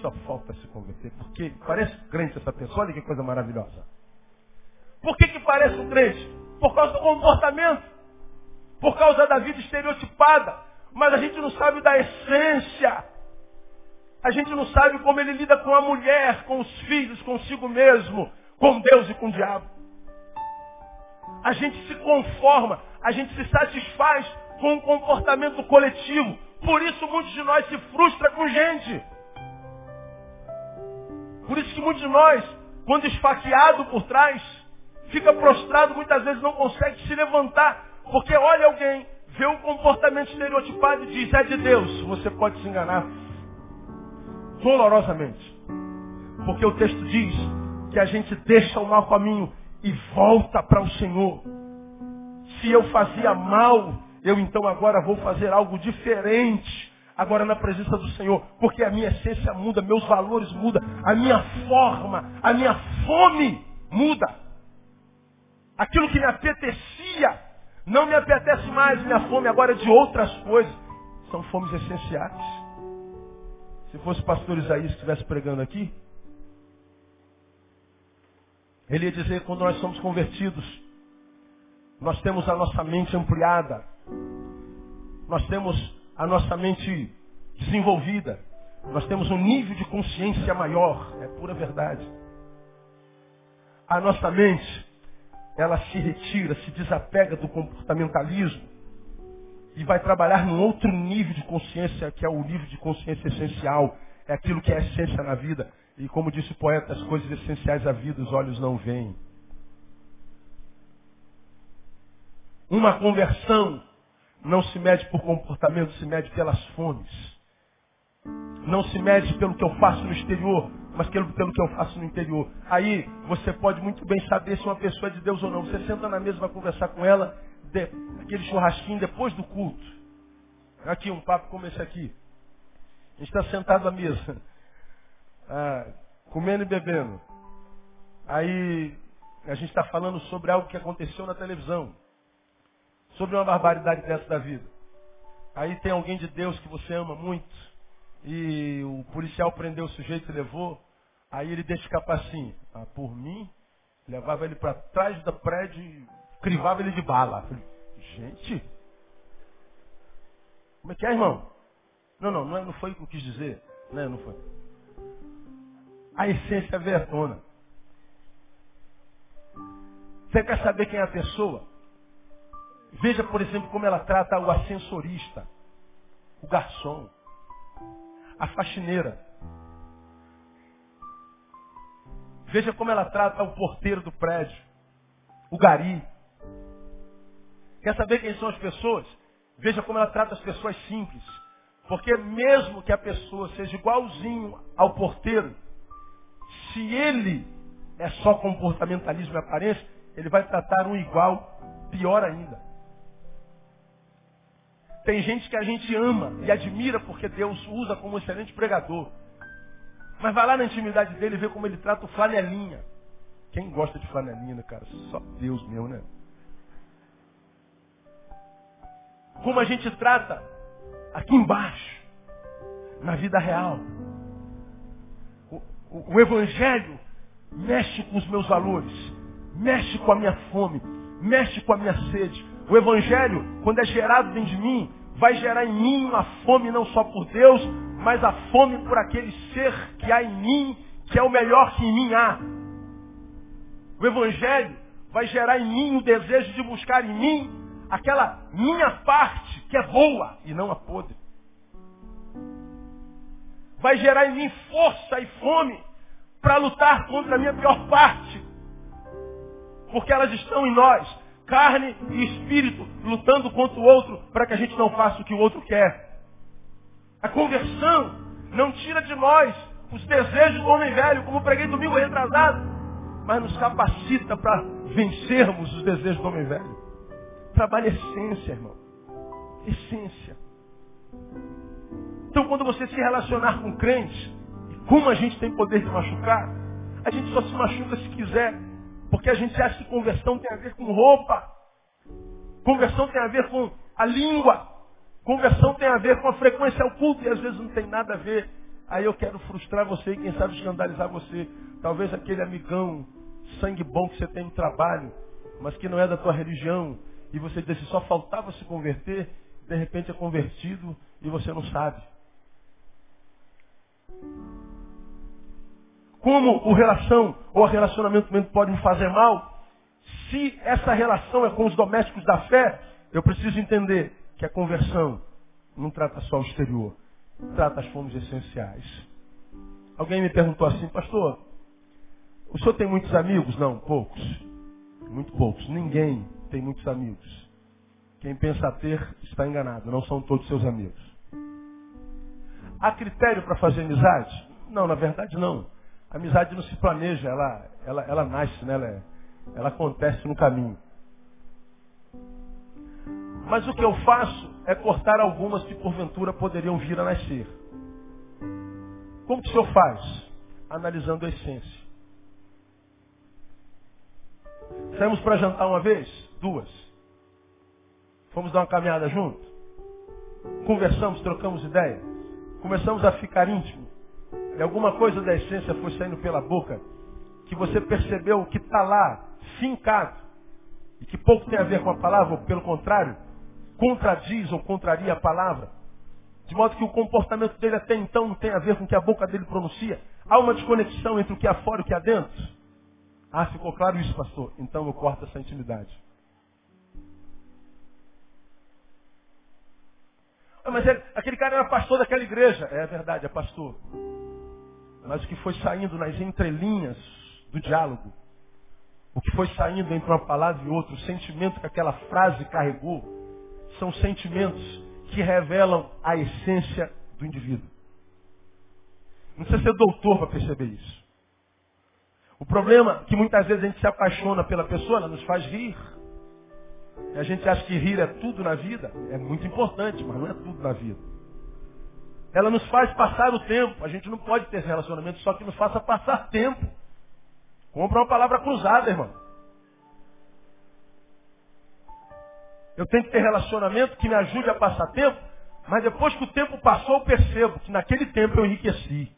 Só falta se converter. Porque parece crente essa pessoa, olha que coisa maravilhosa. Por que, que parece um crente? Por causa do comportamento. Por causa da vida estereotipada. Mas a gente não sabe da essência. A gente não sabe como ele lida com a mulher, com os filhos, consigo mesmo, com Deus e com o diabo. A gente se conforma, a gente se satisfaz com o comportamento coletivo. Por isso muitos de nós se frustram com gente. Por isso que muitos de nós, quando esfaqueado por trás, fica prostrado, muitas vezes não consegue se levantar. Porque olha alguém, vê um comportamento estereotipado e diz, é de Deus. Você pode se enganar dolorosamente. Porque o texto diz que a gente deixa o mau caminho e volta para o Senhor. Se eu fazia mal, eu então agora vou fazer algo diferente. Agora na presença do Senhor, porque a minha essência muda, meus valores mudam, a minha forma, a minha fome muda. Aquilo que me apetecia, não me apetece mais, minha fome agora é de outras coisas. São fomes essenciais. Se fosse o pastor Isaías que estivesse pregando aqui, ele ia dizer, quando nós somos convertidos, nós temos a nossa mente ampliada, nós temos a nossa mente desenvolvida, nós temos um nível de consciência maior, é pura verdade. A nossa mente, ela se retira, se desapega do comportamentalismo, e vai trabalhar num outro nível de consciência, que é o nível de consciência essencial. é aquilo que é essência na vida. E como disse o poeta, as coisas essenciais à vida os olhos não veem. Uma conversão não se mede por comportamento, se mede pelas fomes. Não se mede pelo que eu faço no exterior, mas pelo, pelo que eu faço no interior. Aí você pode muito bem saber se uma pessoa é de Deus ou não. Você senta na mesa, vai conversar com ela, de, aquele churrasquinho depois do culto. Aqui, um papo como esse aqui. A gente está sentado à mesa, [laughs] ah, comendo e bebendo. Aí a gente está falando sobre algo que aconteceu na televisão sobre uma barbaridade dessa da vida. Aí tem alguém de Deus que você ama muito, e o policial prendeu o sujeito e levou, aí ele deixa escapar assim, ah, por mim, levava ele para trás do prédio crivava ele de bala. Falei, gente, como é que é, irmão? Não, não, não, é, foi o que eu quis dizer. Não, né, não foi. A essência é vertona. Você quer saber quem é a pessoa? Veja, por exemplo, como ela trata o ascensorista, o garçom, a faxineira. Veja como ela trata o porteiro do prédio, o gari. Quer saber quem são as pessoas? Veja como ela trata as pessoas simples. Porque mesmo que a pessoa seja igualzinho ao porteiro, se ele é só comportamentalismo e aparência, ele vai tratar um igual pior ainda. Tem gente que a gente ama e admira porque Deus usa como excelente pregador. Mas vai lá na intimidade dele e vê como ele trata o flanelinha. Quem gosta de flanelinha, né, cara? Só Deus meu, né? Como a gente trata aqui embaixo, na vida real. O, o, o Evangelho mexe com os meus valores, mexe com a minha fome, mexe com a minha sede, o Evangelho, quando é gerado dentro de mim, vai gerar em mim uma fome não só por Deus, mas a fome por aquele ser que há em mim, que é o melhor que em mim há. O Evangelho vai gerar em mim o desejo de buscar em mim aquela minha parte que é boa e não a podre. Vai gerar em mim força e fome para lutar contra a minha pior parte. Porque elas estão em nós carne e espírito lutando contra o outro para que a gente não faça o que o outro quer. A conversão não tira de nós os desejos do homem velho, como preguei domingo retrasado, mas nos capacita para vencermos os desejos do homem velho. Trabalha essência, irmão. Essência. Então, quando você se relacionar com crentes, como a gente tem poder de machucar, a gente só se machuca se quiser porque a gente acha que conversão tem a ver com roupa. Conversão tem a ver com a língua. Conversão tem a ver com a frequência ao culto e às vezes não tem nada a ver. Aí eu quero frustrar você e quem sabe escandalizar você. Talvez aquele amigão, sangue bom que você tem no trabalho, mas que não é da tua religião. E você diz assim, só faltava se converter, de repente é convertido e você não sabe. como o relação ou relacionamento pode me fazer mal, se essa relação é com os domésticos da fé, eu preciso entender que a conversão não trata só o exterior, trata as formas essenciais. Alguém me perguntou assim, pastor, o senhor tem muitos amigos? Não, poucos. Muito poucos. Ninguém tem muitos amigos. Quem pensa ter está enganado, não são todos seus amigos. Há critério para fazer amizade? Não, na verdade não. A amizade não se planeja, ela, ela, ela nasce, né? ela, é, ela acontece no caminho. Mas o que eu faço é cortar algumas que porventura poderiam vir a nascer. Como que o senhor faz? Analisando a essência. Saímos para jantar uma vez? Duas. Fomos dar uma caminhada junto? Conversamos, trocamos ideia? Começamos a ficar íntimos? e alguma coisa da essência foi saindo pela boca, que você percebeu que está lá, fincado, e que pouco tem a ver com a palavra, ou pelo contrário, contradiz ou contraria a palavra, de modo que o comportamento dele até então não tem a ver com o que a boca dele pronuncia. Há uma desconexão entre o que há fora e o que há dentro. Ah, ficou claro isso, pastor? Então eu corto essa intimidade. Mas ele, aquele cara era pastor daquela igreja. É verdade, é pastor. mas o que foi saindo nas entrelinhas do diálogo, o que foi saindo entre uma palavra e outra, o sentimento que aquela frase carregou, são sentimentos que revelam a essência do indivíduo. Não precisa ser doutor para perceber isso. O problema é que muitas vezes a gente se apaixona pela pessoa, ela nos faz rir. A gente acha que rir é tudo na vida. É muito importante, mas não é tudo na vida. Ela nos faz passar o tempo. A gente não pode ter relacionamento só que nos faça passar tempo. Compra uma palavra cruzada, irmão. Eu tenho que ter relacionamento que me ajude a passar tempo, mas depois que o tempo passou, eu percebo que naquele tempo eu enriqueci.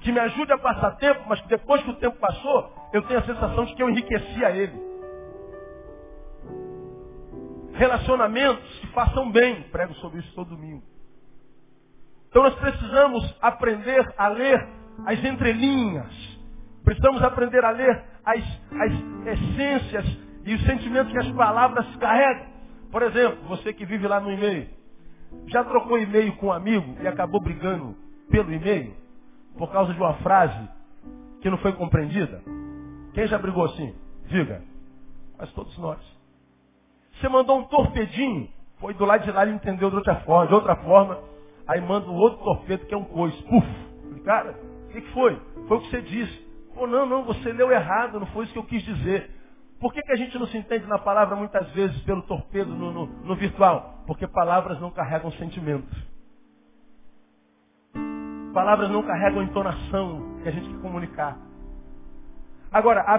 Que me ajude a passar tempo, mas que depois que o tempo passou, eu tenho a sensação de que eu enriqueci a ele. Relacionamentos que façam bem. Prego sobre isso todo domingo. Então nós precisamos aprender a ler as entrelinhas Precisamos aprender a ler as, as essências e os sentimentos que as palavras carregam. Por exemplo, você que vive lá no e-mail, já trocou e-mail com um amigo e acabou brigando pelo e-mail por causa de uma frase que não foi compreendida? Quem já brigou assim? Diga. Mas todos nós. Você mandou um torpedinho, foi do lado de lá ele entendeu de outra forma, de outra forma, aí manda um outro torpedo que é um coice. Puf! Cara, o que, que foi? Foi o que você disse. Ou não, não, você leu errado, não foi isso que eu quis dizer. Por que, que a gente não se entende na palavra muitas vezes pelo torpedo no, no, no virtual? Porque palavras não carregam sentimentos. Palavras não carregam entonação que a gente quer comunicar. Agora, a,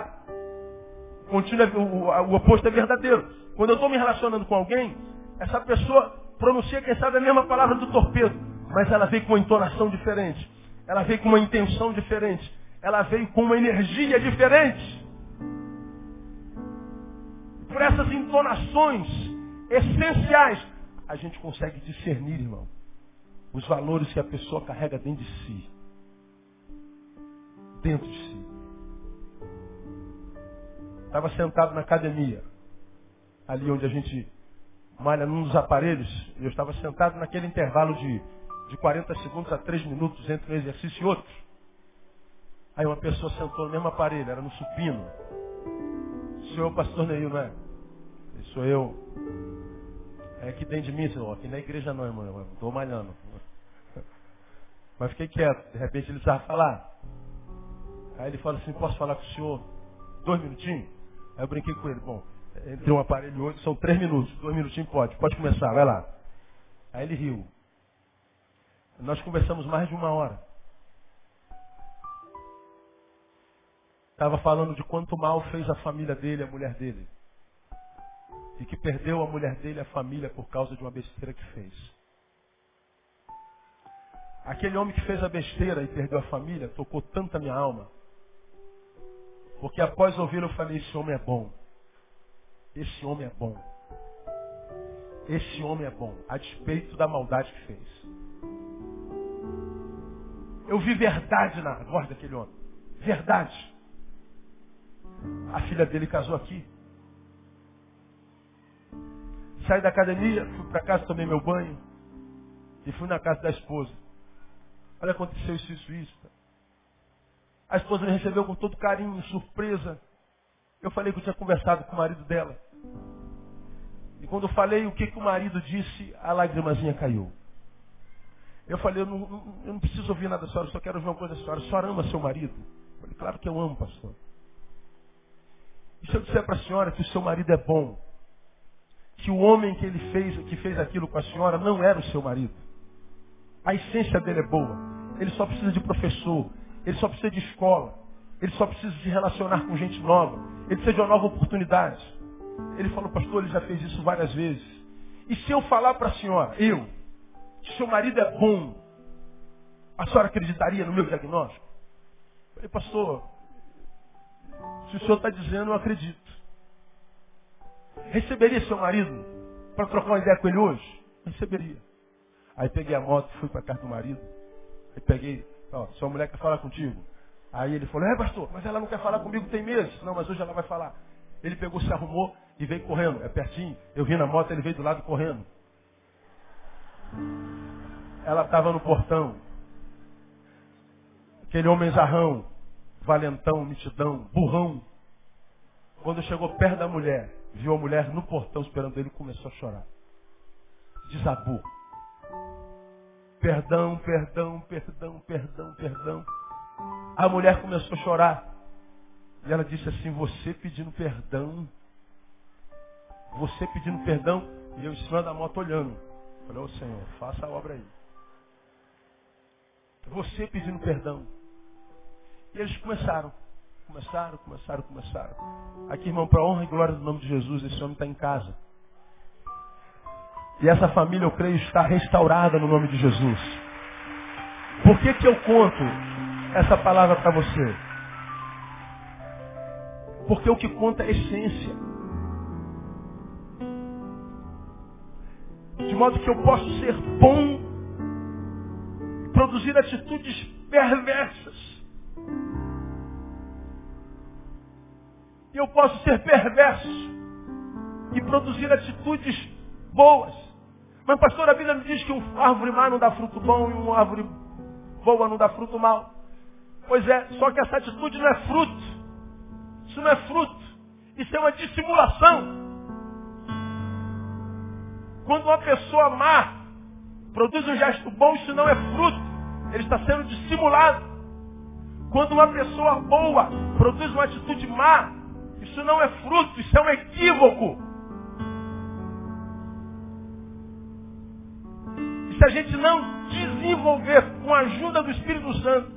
continua, o, o oposto é verdadeiro. Quando eu estou me relacionando com alguém, essa pessoa pronuncia, quem sabe, a mesma palavra do torpedo, mas ela veio com uma entonação diferente. Ela veio com uma intenção diferente ela veio com uma energia diferente. Por essas entonações essenciais, a gente consegue discernir, irmão, os valores que a pessoa carrega dentro de si. Dentro de si. Estava sentado na academia, ali onde a gente malha num dos aparelhos, eu estava sentado naquele intervalo de, de 40 segundos a 3 minutos entre um exercício e outro. Aí uma pessoa sentou no mesmo aparelho, era no supino. Eu, pastor Neil, não é? Sou eu. É que tem de mim, senhor. Aqui na igreja não, irmão. Estou malhando. [laughs] Mas fiquei quieto. De repente ele precisava falar. Aí ele falou assim, posso falar com o senhor dois minutinhos? Aí eu brinquei com ele. Bom, entre um aparelho e outro são três minutos. Dois minutinhos pode. Pode começar, vai lá. Aí ele riu. Nós conversamos mais de uma hora. Estava falando de quanto mal fez a família dele, a mulher dele. E que perdeu a mulher dele, a família, por causa de uma besteira que fez. Aquele homem que fez a besteira e perdeu a família tocou tanto a minha alma. Porque após ouvir eu falei, esse homem é bom. Esse homem é bom. Esse homem é bom, a despeito da maldade que fez. Eu vi verdade na voz daquele homem. Verdade. A filha dele casou aqui. Saí da academia, fui para casa, tomei meu banho e fui na casa da esposa. Olha, aconteceu isso, isso, isso. A esposa me recebeu com todo carinho, surpresa. Eu falei que eu tinha conversado com o marido dela. E quando eu falei o que, que o marido disse, a lagrimazinha caiu. Eu falei, eu não, eu não preciso ouvir nada da senhora, eu só quero ouvir uma coisa da senhora. A senhora ama seu marido? Eu falei, claro que eu amo, pastor. E se eu disser para a senhora que o seu marido é bom, que o homem que ele fez, que fez aquilo com a senhora não era o seu marido. A essência dele é boa. Ele só precisa de professor. Ele só precisa de escola. Ele só precisa de relacionar com gente nova. Ele precisa de uma nova oportunidade. Ele falou, pastor, ele já fez isso várias vezes. E se eu falar para a senhora, eu, que seu marido é bom, a senhora acreditaria no meu diagnóstico? Eu falei, pastor, se o senhor está dizendo, eu acredito. Receberia seu marido para trocar uma ideia com ele hoje? Receberia. Aí peguei a moto, fui para casa do marido. Aí peguei, ó, sua mulher quer falar contigo. Aí ele falou, é pastor, mas ela não quer falar comigo tem meses. Não, mas hoje ela vai falar. Ele pegou, se arrumou e veio correndo. É pertinho. Eu vi na moto, ele veio do lado correndo. Ela estava no portão. Aquele homem zarrão, valentão, mitidão, burrão. Quando chegou perto da mulher, viu a mulher no portão esperando ele começou a chorar. Desabou. Perdão, perdão, perdão, perdão, perdão. A mulher começou a chorar. E ela disse assim, você pedindo perdão. Você pedindo perdão. E eu em cima da moto olhando. Falei, ô Senhor, faça a obra aí. Você pedindo perdão. E eles começaram. Começaram, começaram, começaram. Aqui, irmão, para honra e glória do nome de Jesus, esse homem está em casa. E essa família, eu creio, está restaurada no nome de Jesus. Por que, que eu conto essa palavra para você? Porque o que conta é essência. De modo que eu posso ser bom e produzir atitudes perversas. E eu posso ser perverso e produzir atitudes boas. Mas, pastor, a Bíblia me diz que uma árvore má não dá fruto bom e uma árvore boa não dá fruto mal. Pois é, só que essa atitude não é fruto. Isso não é fruto. Isso é uma dissimulação. Quando uma pessoa má produz um gesto bom, isso não é fruto. Ele está sendo dissimulado. Quando uma pessoa boa produz uma atitude má, isso não é fruto, isso é um equívoco. E se a gente não desenvolver, com a ajuda do Espírito Santo,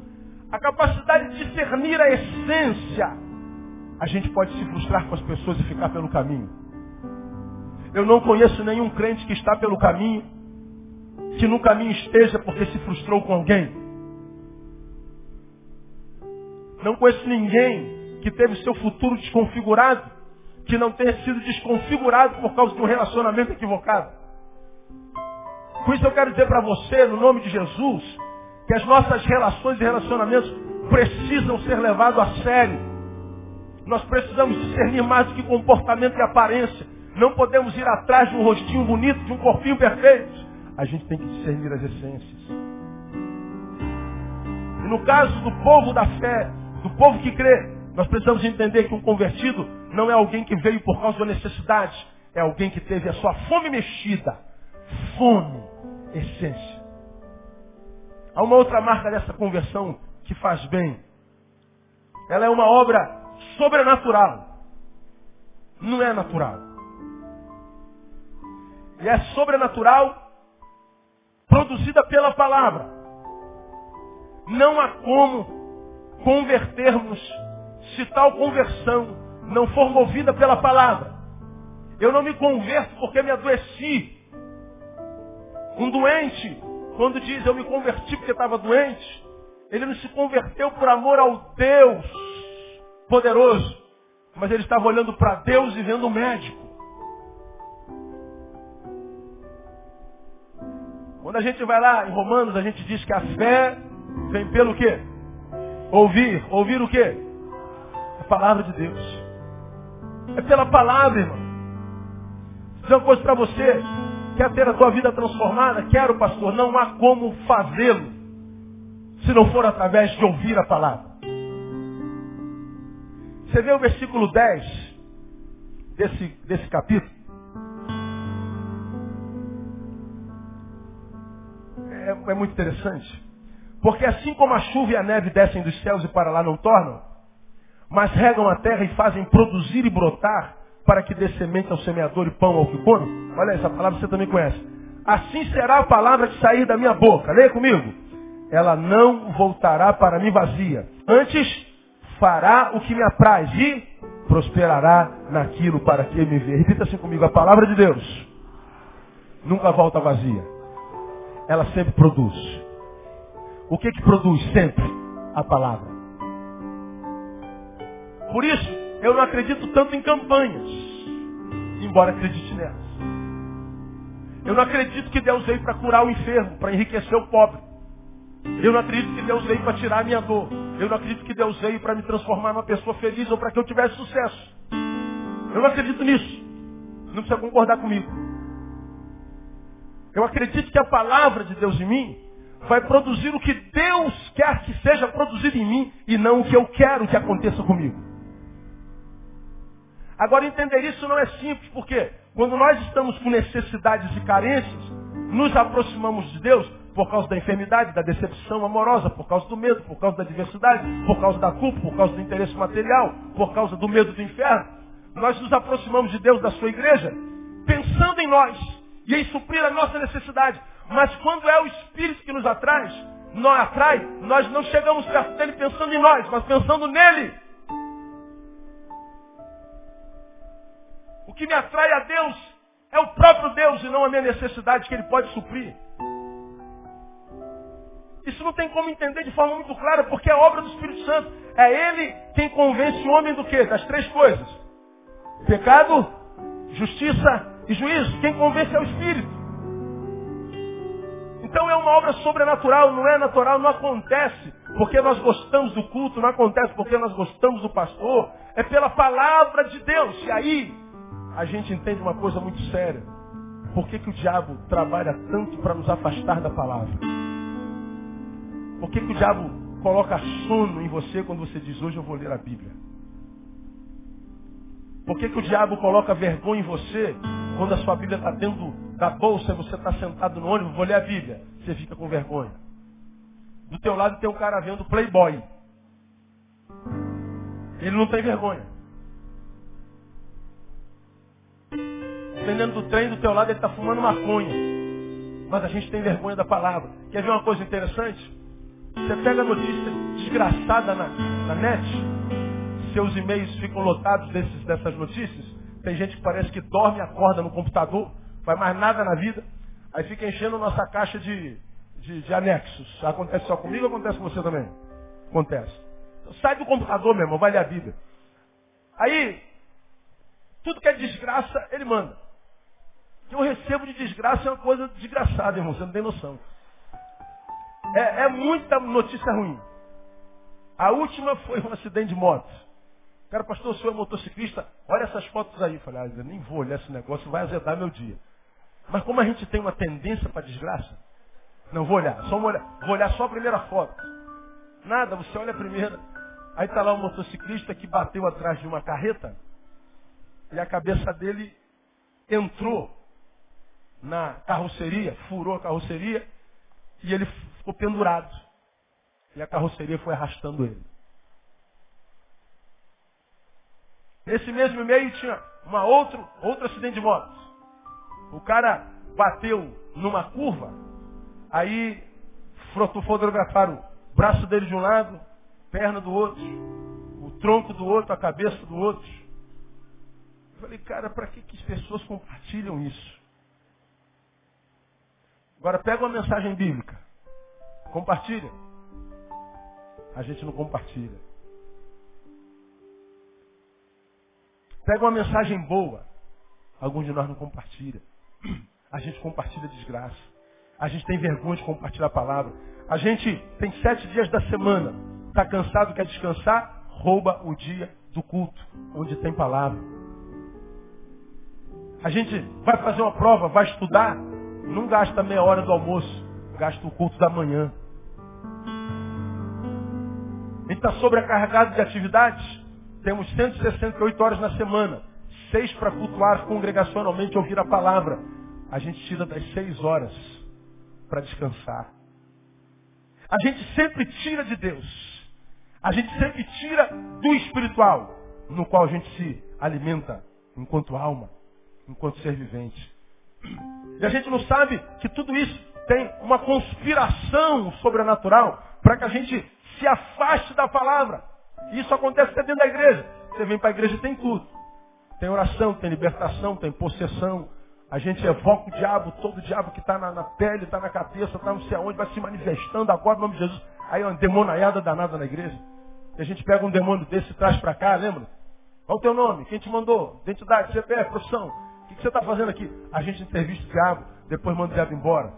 a capacidade de discernir a essência a gente pode se frustrar com as pessoas e ficar pelo caminho. Eu não conheço nenhum crente que está pelo caminho, que no caminho esteja porque se frustrou com alguém. Não conheço ninguém que teve seu futuro desconfigurado, que não tenha sido desconfigurado por causa de um relacionamento equivocado. Com isso eu quero dizer para você, no nome de Jesus, que as nossas relações e relacionamentos precisam ser levados a sério. Nós precisamos discernir mais do que comportamento e aparência. Não podemos ir atrás de um rostinho bonito, de um corpinho perfeito. A gente tem que discernir as essências. E no caso do povo da fé, do povo que crê, nós precisamos entender que um convertido não é alguém que veio por causa da necessidade, é alguém que teve a sua fome mexida. Fome, essência. Há uma outra marca dessa conversão que faz bem. Ela é uma obra sobrenatural. Não é natural. E é sobrenatural produzida pela palavra. Não há como convertermos se tal conversão não for movida pela palavra. Eu não me converto porque me adoeci. Um doente, quando diz eu me converti porque estava doente, ele não se converteu por amor ao Deus poderoso. Mas ele estava olhando para Deus e vendo o médico. Quando a gente vai lá em Romanos, a gente diz que a fé vem pelo quê? Ouvir. Ouvir o quê? A palavra de Deus. É pela palavra, irmão. Vou dizer uma coisa para você. Quer ter a tua vida transformada? Quero, pastor. Não há como fazê-lo se não for através de ouvir a palavra. Você vê o versículo 10 desse, desse capítulo? É, é muito interessante. Porque assim como a chuva e a neve descem dos céus e para lá não tornam, mas regam a terra e fazem produzir e brotar para que dê semente ao semeador e pão ao que come. Olha essa palavra você também conhece. Assim será a palavra que sair da minha boca. Leia comigo. Ela não voltará para mim vazia. Antes fará o que me apraz e prosperará naquilo para que me vê. Repita assim comigo, a palavra de Deus nunca volta vazia. Ela sempre produz. O que que produz sempre? A palavra. Por isso, eu não acredito tanto em campanhas, embora acredite nelas. Eu não acredito que Deus veio para curar o enfermo, para enriquecer o pobre. Eu não acredito que Deus veio para tirar a minha dor. Eu não acredito que Deus veio para me transformar numa pessoa feliz ou para que eu tivesse sucesso. Eu não acredito nisso. Não precisa concordar comigo. Eu acredito que a palavra de Deus em mim vai produzir o que Deus quer que seja produzido em mim e não o que eu quero que aconteça comigo. Agora, entender isso não é simples, porque quando nós estamos com necessidades e carências, nos aproximamos de Deus por causa da enfermidade, da decepção amorosa, por causa do medo, por causa da diversidade, por causa da culpa, por causa do interesse material, por causa do medo do inferno. Nós nos aproximamos de Deus, da sua igreja, pensando em nós e em suprir a nossa necessidade. Mas quando é o Espírito que nos atrai, nós atrai, nós não chegamos perto dele pensando em nós, mas pensando nele. Que me atrai a Deus é o próprio Deus e não a minha necessidade que Ele pode suprir. Isso não tem como entender de forma muito clara, porque é obra do Espírito Santo. É Ele quem convence o homem do quê? Das três coisas. Pecado, justiça e juízo. Quem convence é o Espírito. Então é uma obra sobrenatural, não é natural, não acontece porque nós gostamos do culto, não acontece porque nós gostamos do pastor, é pela palavra de Deus. E aí a gente entende uma coisa muito séria. Por que, que o diabo trabalha tanto para nos afastar da palavra? Por que, que o diabo coloca sono em você quando você diz, hoje eu vou ler a Bíblia? Por que, que o diabo coloca vergonha em você quando a sua Bíblia está dentro da bolsa e você está sentado no ônibus, vou ler a Bíblia? Você fica com vergonha. Do teu lado tem um cara vendo Playboy. Ele não tem vergonha. Dependendo do trem do teu lado, ele está fumando maconha. Mas a gente tem vergonha da palavra. Quer ver uma coisa interessante? Você pega a notícia desgraçada na, na net, seus e-mails ficam lotados desses, dessas notícias. Tem gente que parece que dorme e acorda no computador, faz mais nada na vida, aí fica enchendo nossa caixa de, de, de anexos. Acontece só comigo ou acontece com você também? Acontece. Então, sai do computador, meu irmão, vai ler a Bíblia. Aí, tudo que é desgraça, ele manda que eu recebo de desgraça é uma coisa desgraçada, irmão. Você não tem noção. É, é muita notícia ruim. A última foi um acidente de moto. O cara, pastor, o senhor é motociclista, olha essas fotos aí. Eu falei, ah, eu nem vou olhar esse negócio, vai azedar meu dia. Mas como a gente tem uma tendência para desgraça, não vou olhar, só vou olhar, vou olhar só a primeira foto. Nada, você olha a primeira. Aí está lá um motociclista que bateu atrás de uma carreta e a cabeça dele entrou na carroceria, furou a carroceria e ele ficou pendurado. E a carroceria foi arrastando ele. Nesse mesmo meio tinha uma outro, outro acidente de moto. O cara bateu numa curva, aí fotografaram o braço dele de um lado, perna do outro, o tronco do outro, a cabeça do outro. Eu falei, cara, para que, que as pessoas compartilham isso? Agora pega uma mensagem bíblica. Compartilha. A gente não compartilha. Pega uma mensagem boa. Alguns de nós não compartilham. [clears throat] A gente compartilha desgraça. A gente tem vergonha de compartilhar a palavra. A gente tem sete dias da semana. Está cansado, quer descansar? Rouba o dia do culto, onde tem palavra. A gente vai fazer uma prova, vai estudar, não gasta meia hora do almoço, gasta o culto da manhã. A gente está sobrecarregado de atividades. Temos 168 horas na semana. Seis para cultuar congregacionalmente ouvir a palavra. A gente tira das seis horas para descansar. A gente sempre tira de Deus. A gente sempre tira do espiritual, no qual a gente se alimenta enquanto alma, enquanto ser vivente. E a gente não sabe que tudo isso tem uma conspiração sobrenatural para que a gente se afaste da palavra. E isso acontece até dentro da igreja. Você vem para a igreja e tem tudo. Tem oração, tem libertação, tem possessão. A gente evoca o diabo, todo o diabo que está na, na, pele, está na cabeça, está não sei aonde, vai se manifestando agora no nome de Jesus. Aí é uma demonaiada danada na igreja. E a gente pega um demônio desse e traz para cá, lembra? Qual o teu nome? Quem te mandou? Identidade, CPF, profissão. O que você está fazendo aqui? A gente entrevista o diabo, depois manda o diabo embora.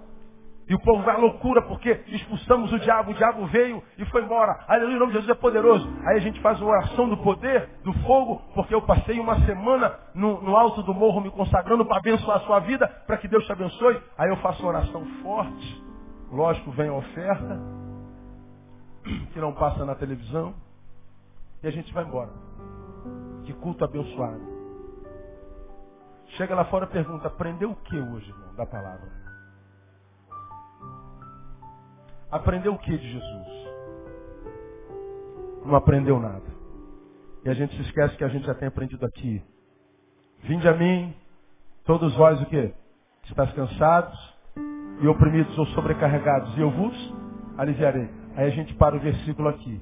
E o povo vai à loucura porque expulsamos o diabo, o diabo veio e foi embora. Aleluia, o nome de Jesus é poderoso. Aí a gente faz uma oração do poder, do fogo, porque eu passei uma semana no, no alto do morro me consagrando para abençoar a sua vida, para que Deus te abençoe. Aí eu faço uma oração forte. Lógico, vem a oferta, que não passa na televisão, e a gente vai embora. Que culto abençoado. Chega lá fora e pergunta, aprendeu o que hoje, irmão, da palavra? Aprendeu o que de Jesus? Não aprendeu nada. E a gente se esquece que a gente já tem aprendido aqui. Vinde a mim, todos vós o quê? Estás cansados e oprimidos ou sobrecarregados, e eu vos aliviarei. Aí a gente para o versículo aqui.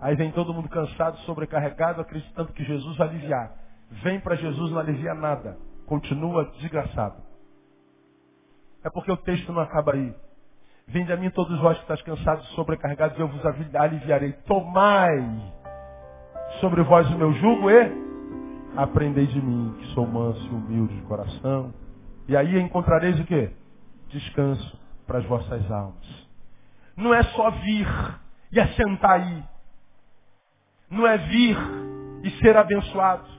Aí vem todo mundo cansado, sobrecarregado, acreditando que Jesus vai aliviar. Vem para Jesus, não alivia nada. Continua desgraçado. É porque o texto não acaba aí. Vinde a mim todos vós que estáis cansados e sobrecarregados, eu vos aliviarei. Tomai sobre vós o meu jugo e aprendei de mim, que sou manso e humilde de coração. E aí encontrareis o quê? Descanso para as vossas almas. Não é só vir e assentar aí. Não é vir e ser abençoado.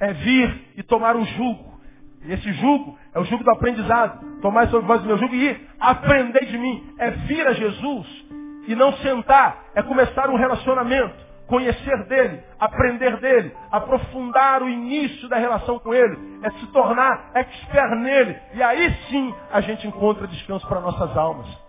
É vir e tomar um jugo. E esse jugo é o jugo do aprendizado. Tomai sobre vós o meu jugo e ir. Aprendei de mim. É vir a Jesus e não sentar. É começar um relacionamento conhecer dele, aprender dele, aprofundar o início da relação com ele, é se tornar expert nele. E aí sim a gente encontra descanso para nossas almas.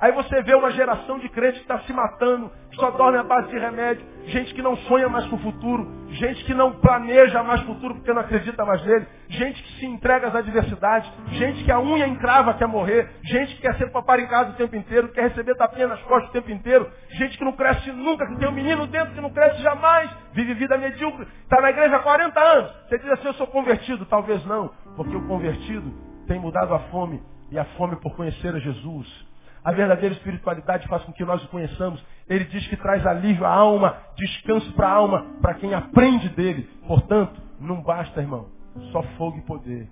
Aí você vê uma geração de crentes que está se matando, que só dorme à base de remédio, gente que não sonha mais com o futuro, gente que não planeja mais o futuro porque não acredita mais nele, gente que se entrega às adversidades, gente que a unha encrava quer morrer, gente que quer ser papai em casa o tempo inteiro, quer receber tapinha nas costas o tempo inteiro, gente que não cresce nunca, que tem um menino dentro que não cresce jamais, vive vida medíocre, está na igreja há 40 anos. Você diz assim, eu sou convertido, talvez não, porque o convertido tem mudado a fome, e a fome por conhecer a Jesus a verdadeira espiritualidade faz com que nós o conheçamos. Ele diz que traz alívio à alma, descanso para a alma, para quem aprende dele. Portanto, não basta, irmão, só fogo e poder.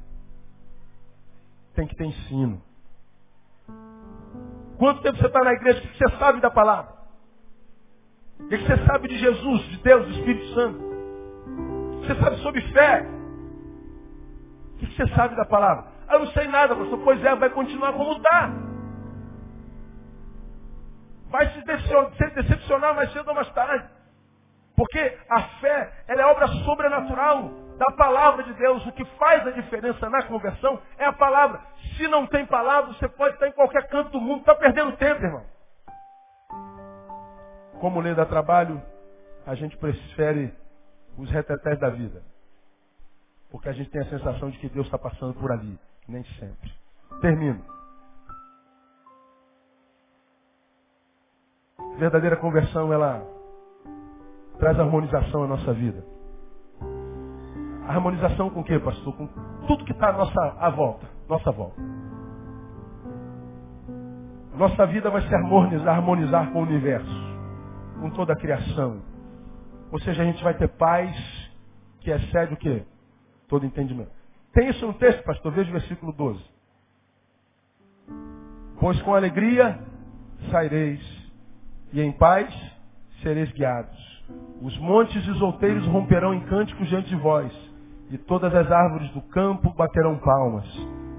Tem que ter ensino. Quanto tempo você está na igreja? O que você sabe da palavra? O que você sabe de Jesus, de Deus, do Espírito Santo? O que você sabe sobre fé? O que você sabe da palavra? Eu não sei nada, pastor. Pois é, vai continuar como está vai se decepcionar mais cedo ou mais tarde. Porque a fé, ela é obra sobrenatural da palavra de Deus. O que faz a diferença na conversão é a palavra. Se não tem palavra, você pode estar em qualquer canto do mundo. Está perdendo tempo, irmão. Como lei dá trabalho, a gente prefere os retetés da vida. Porque a gente tem a sensação de que Deus está passando por ali. Nem sempre. Termino. Verdadeira conversão, ela traz harmonização à nossa vida. Harmonização com o que, pastor? Com tudo que está à nossa à volta, nossa volta. Nossa vida vai se harmonizar, harmonizar com o universo, com toda a criação. Ou seja, a gente vai ter paz que excede o quê? Todo entendimento. Tem isso no texto, pastor? Veja o versículo 12. Pois com alegria saireis e em paz sereis guiados. Os montes e os outeiros romperão em cânticos diante de vós, e todas as árvores do campo baterão palmas.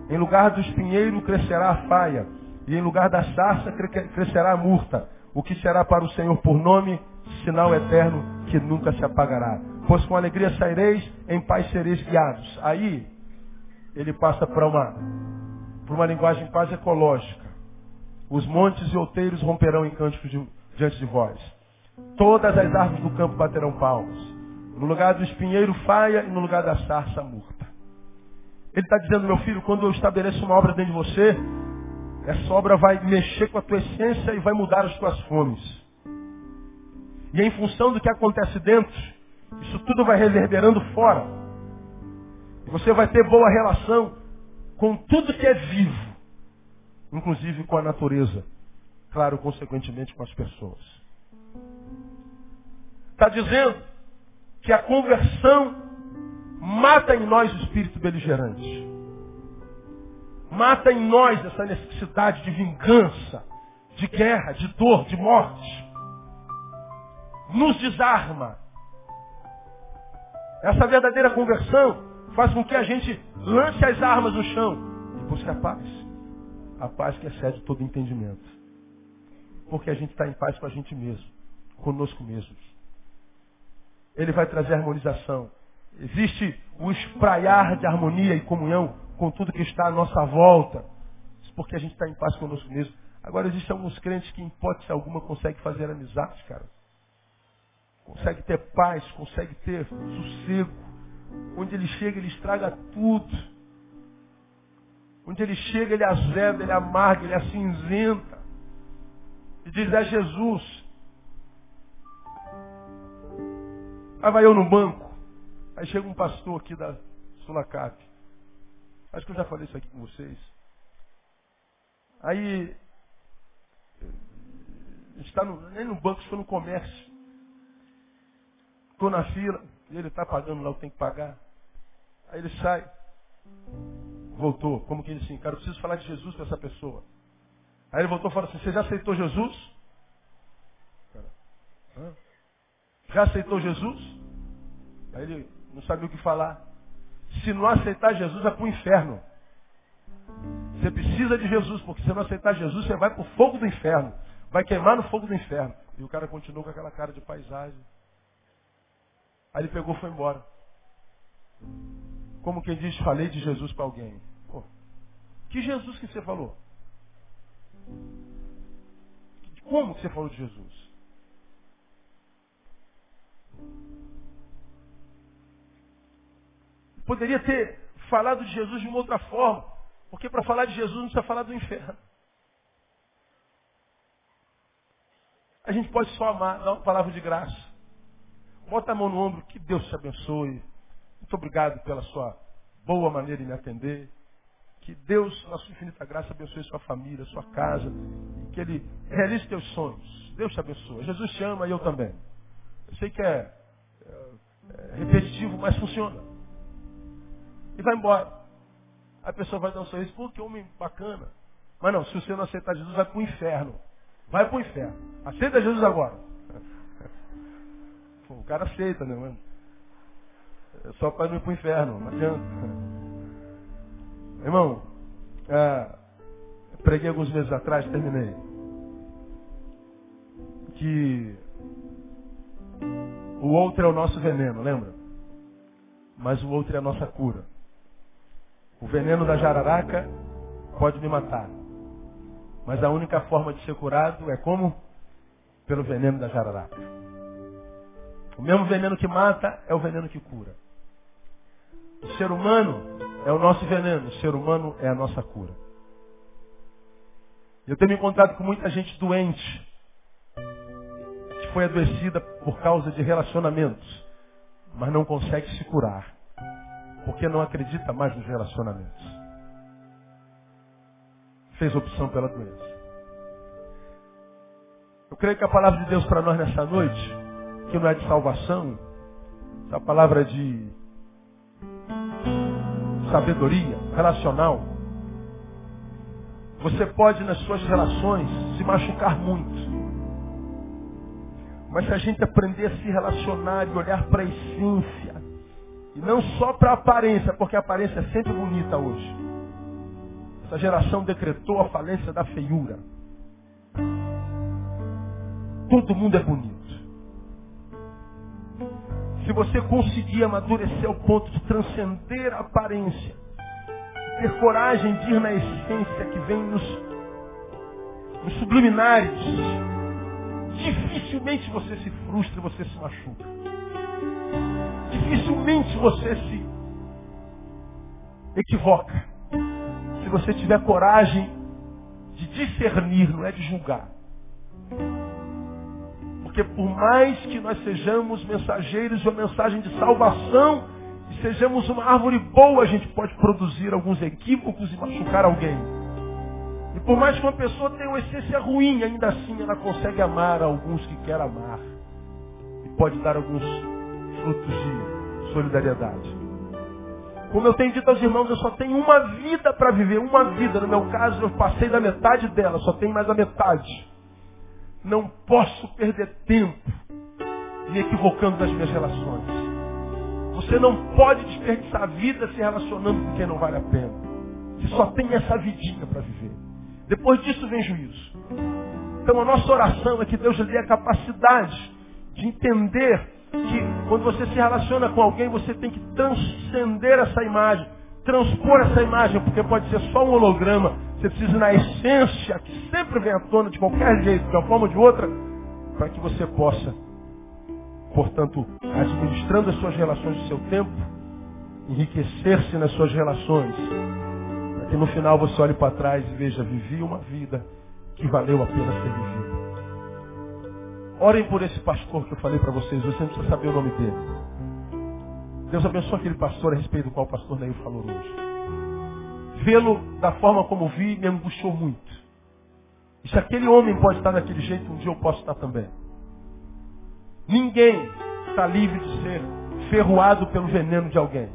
Em lugar do espinheiro crescerá a faia, e em lugar da sarça crescerá a murta, o que será para o Senhor por nome, sinal eterno que nunca se apagará. Pois com alegria saireis, em paz sereis guiados. Aí, ele passa para uma, para uma linguagem quase ecológica. Os montes e outeiros romperão em cânticos de, diante de vós. Todas as árvores do campo baterão palmas. No lugar do espinheiro, faia, e no lugar da sarça, murta. Ele está dizendo, meu filho, quando eu estabeleço uma obra dentro de você, essa obra vai mexer com a tua essência e vai mudar as tuas fomes. E em função do que acontece dentro, isso tudo vai reverberando fora. Você vai ter boa relação com tudo que é vivo, inclusive com a natureza claro, consequentemente com as pessoas. Está dizendo que a conversão mata em nós o espírito beligerante. Mata em nós essa necessidade de vingança, de guerra, de dor, de morte. Nos desarma. Essa verdadeira conversão faz com que a gente lance as armas no chão e busque a paz. a paz que excede todo entendimento. Porque a gente está em paz com a gente mesmo, conosco mesmos. Ele vai trazer harmonização. Existe o espraiar de harmonia e comunhão com tudo que está à nossa volta. Porque a gente está em paz conosco mesmo. Agora, existem alguns crentes que, em hipótese alguma, conseguem fazer amizade, cara. Consegue ter paz, consegue ter sossego. Onde ele chega, ele estraga tudo. Onde ele chega, ele azeda, ele amarga, ele acinzenta. Diz, é Jesus. Aí vai eu no banco. Aí chega um pastor aqui da Sulacap. Acho que eu já falei isso aqui com vocês. Aí, está no, nem no banco, estou no comércio. Estou na fila, e ele está pagando lá o que tem que pagar. Aí ele sai, voltou, como que ele assim, cara, eu preciso falar de Jesus para essa pessoa. Aí ele voltou e falou assim, você já aceitou Jesus? Já aceitou Jesus? Aí ele não sabia o que falar. Se não aceitar Jesus, é para o inferno. Você precisa de Jesus, porque se não aceitar Jesus, você vai para o fogo do inferno. Vai queimar no fogo do inferno. E o cara continuou com aquela cara de paisagem. Aí ele pegou e foi embora. Como quem diz, falei de Jesus para alguém. Pô, que Jesus que você falou? Como que você falou de Jesus? Poderia ter falado de Jesus de uma outra forma. Porque para falar de Jesus não precisa falar do inferno. A gente pode só amar, dar uma palavra de graça. Bota a mão no ombro, que Deus te abençoe. Muito obrigado pela sua boa maneira de me atender. Que Deus, na sua infinita graça, abençoe sua família, sua casa. E que Ele realize teus sonhos. Deus te abençoe. Jesus te ama e eu também. Eu sei que é, é, é repetitivo, mas funciona. E vai embora. A pessoa vai dar um sorriso, pô, que homem bacana. Mas não, se você não aceitar Jesus, vai para o inferno. Vai para o inferno. Aceita Jesus agora. Pô, o cara aceita, né, mano? É só para não ir para o inferno, não adianta. Irmão, é, preguei alguns meses atrás, terminei. Que o outro é o nosso veneno, lembra? Mas o outro é a nossa cura. O veneno da jararaca pode me matar. Mas a única forma de ser curado é como? Pelo veneno da jararaca. O mesmo veneno que mata é o veneno que cura. O ser humano é o nosso veneno, o ser humano é a nossa cura. Eu tenho me encontrado com muita gente doente, que foi adoecida por causa de relacionamentos, mas não consegue se curar porque não acredita mais nos relacionamentos. Fez opção pela doença. Eu creio que a palavra de Deus para nós nessa noite, que não é de salvação, a palavra de sabedoria relacional. Você pode nas suas relações se machucar muito. Mas se a gente aprender a se relacionar e olhar para a essência, e não só para a aparência, porque a aparência é sempre bonita hoje. Essa geração decretou a falência da feiura. Todo mundo é bonito. Se você conseguir amadurecer ao ponto de transcender a aparência, ter coragem de ir na essência que vem nos, nos subliminares, dificilmente você se frustra, você se machuca dificilmente você se equivoca. Se você tiver coragem de discernir, não é de julgar. Porque por mais que nós sejamos mensageiros de uma mensagem de salvação, e sejamos uma árvore boa, a gente pode produzir alguns equívocos e machucar alguém. E por mais que uma pessoa tenha uma essência ruim, ainda assim ela consegue amar alguns que quer amar. E pode dar alguns frutos de solidariedade. Como eu tenho dito aos irmãos, eu só tenho uma vida para viver, uma vida. No meu caso, eu passei da metade dela, só tenho mais a metade. Não posso perder tempo me equivocando nas minhas relações. Você não pode desperdiçar a vida se relacionando com quem não vale a pena. Você só tem essa vidinha para viver. Depois disso vem juízo. Então a nossa oração é que Deus lhe dê a capacidade de entender que quando você se relaciona com alguém, você tem que transcender essa imagem, transpor essa imagem, porque pode ser só um holograma. Você precisa na essência, que sempre vem à tona de qualquer jeito, de uma forma ou de outra, para que você possa, portanto, administrando as suas relações do seu tempo, enriquecer-se nas suas relações, para que no final você olhe para trás e veja, vivi uma vida que valeu a pena ser vivida. Orem por esse pastor que eu falei para vocês, você não precisa saber o nome dele. Deus abençoe aquele pastor a respeito do qual o pastor Neil falou hoje. Vê-lo da forma como vi me angustiou muito. E se aquele homem pode estar daquele jeito, um dia eu posso estar também. Ninguém está livre de ser ferroado pelo veneno de alguém.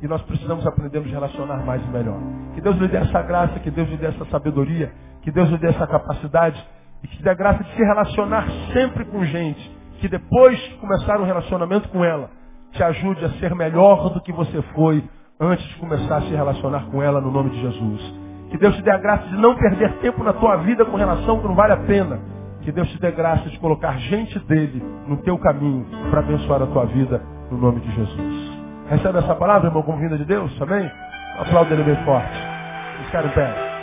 E nós precisamos aprender a nos relacionar mais e melhor. Que Deus lhe dê essa graça, que Deus lhe dê essa sabedoria, que Deus lhe dê essa capacidade e que te dê a graça de se relacionar sempre com gente, que depois de começar um relacionamento com ela, te ajude a ser melhor do que você foi antes de começar a se relacionar com ela no nome de Jesus. Que Deus te dê a graça de não perder tempo na tua vida com relação que não vale a pena. Que Deus te dê graça de colocar gente dele no teu caminho para abençoar a tua vida no nome de Jesus. Recebe essa palavra, irmão, como vinda de Deus? Amém? Aplauda ele bem forte. Os caras.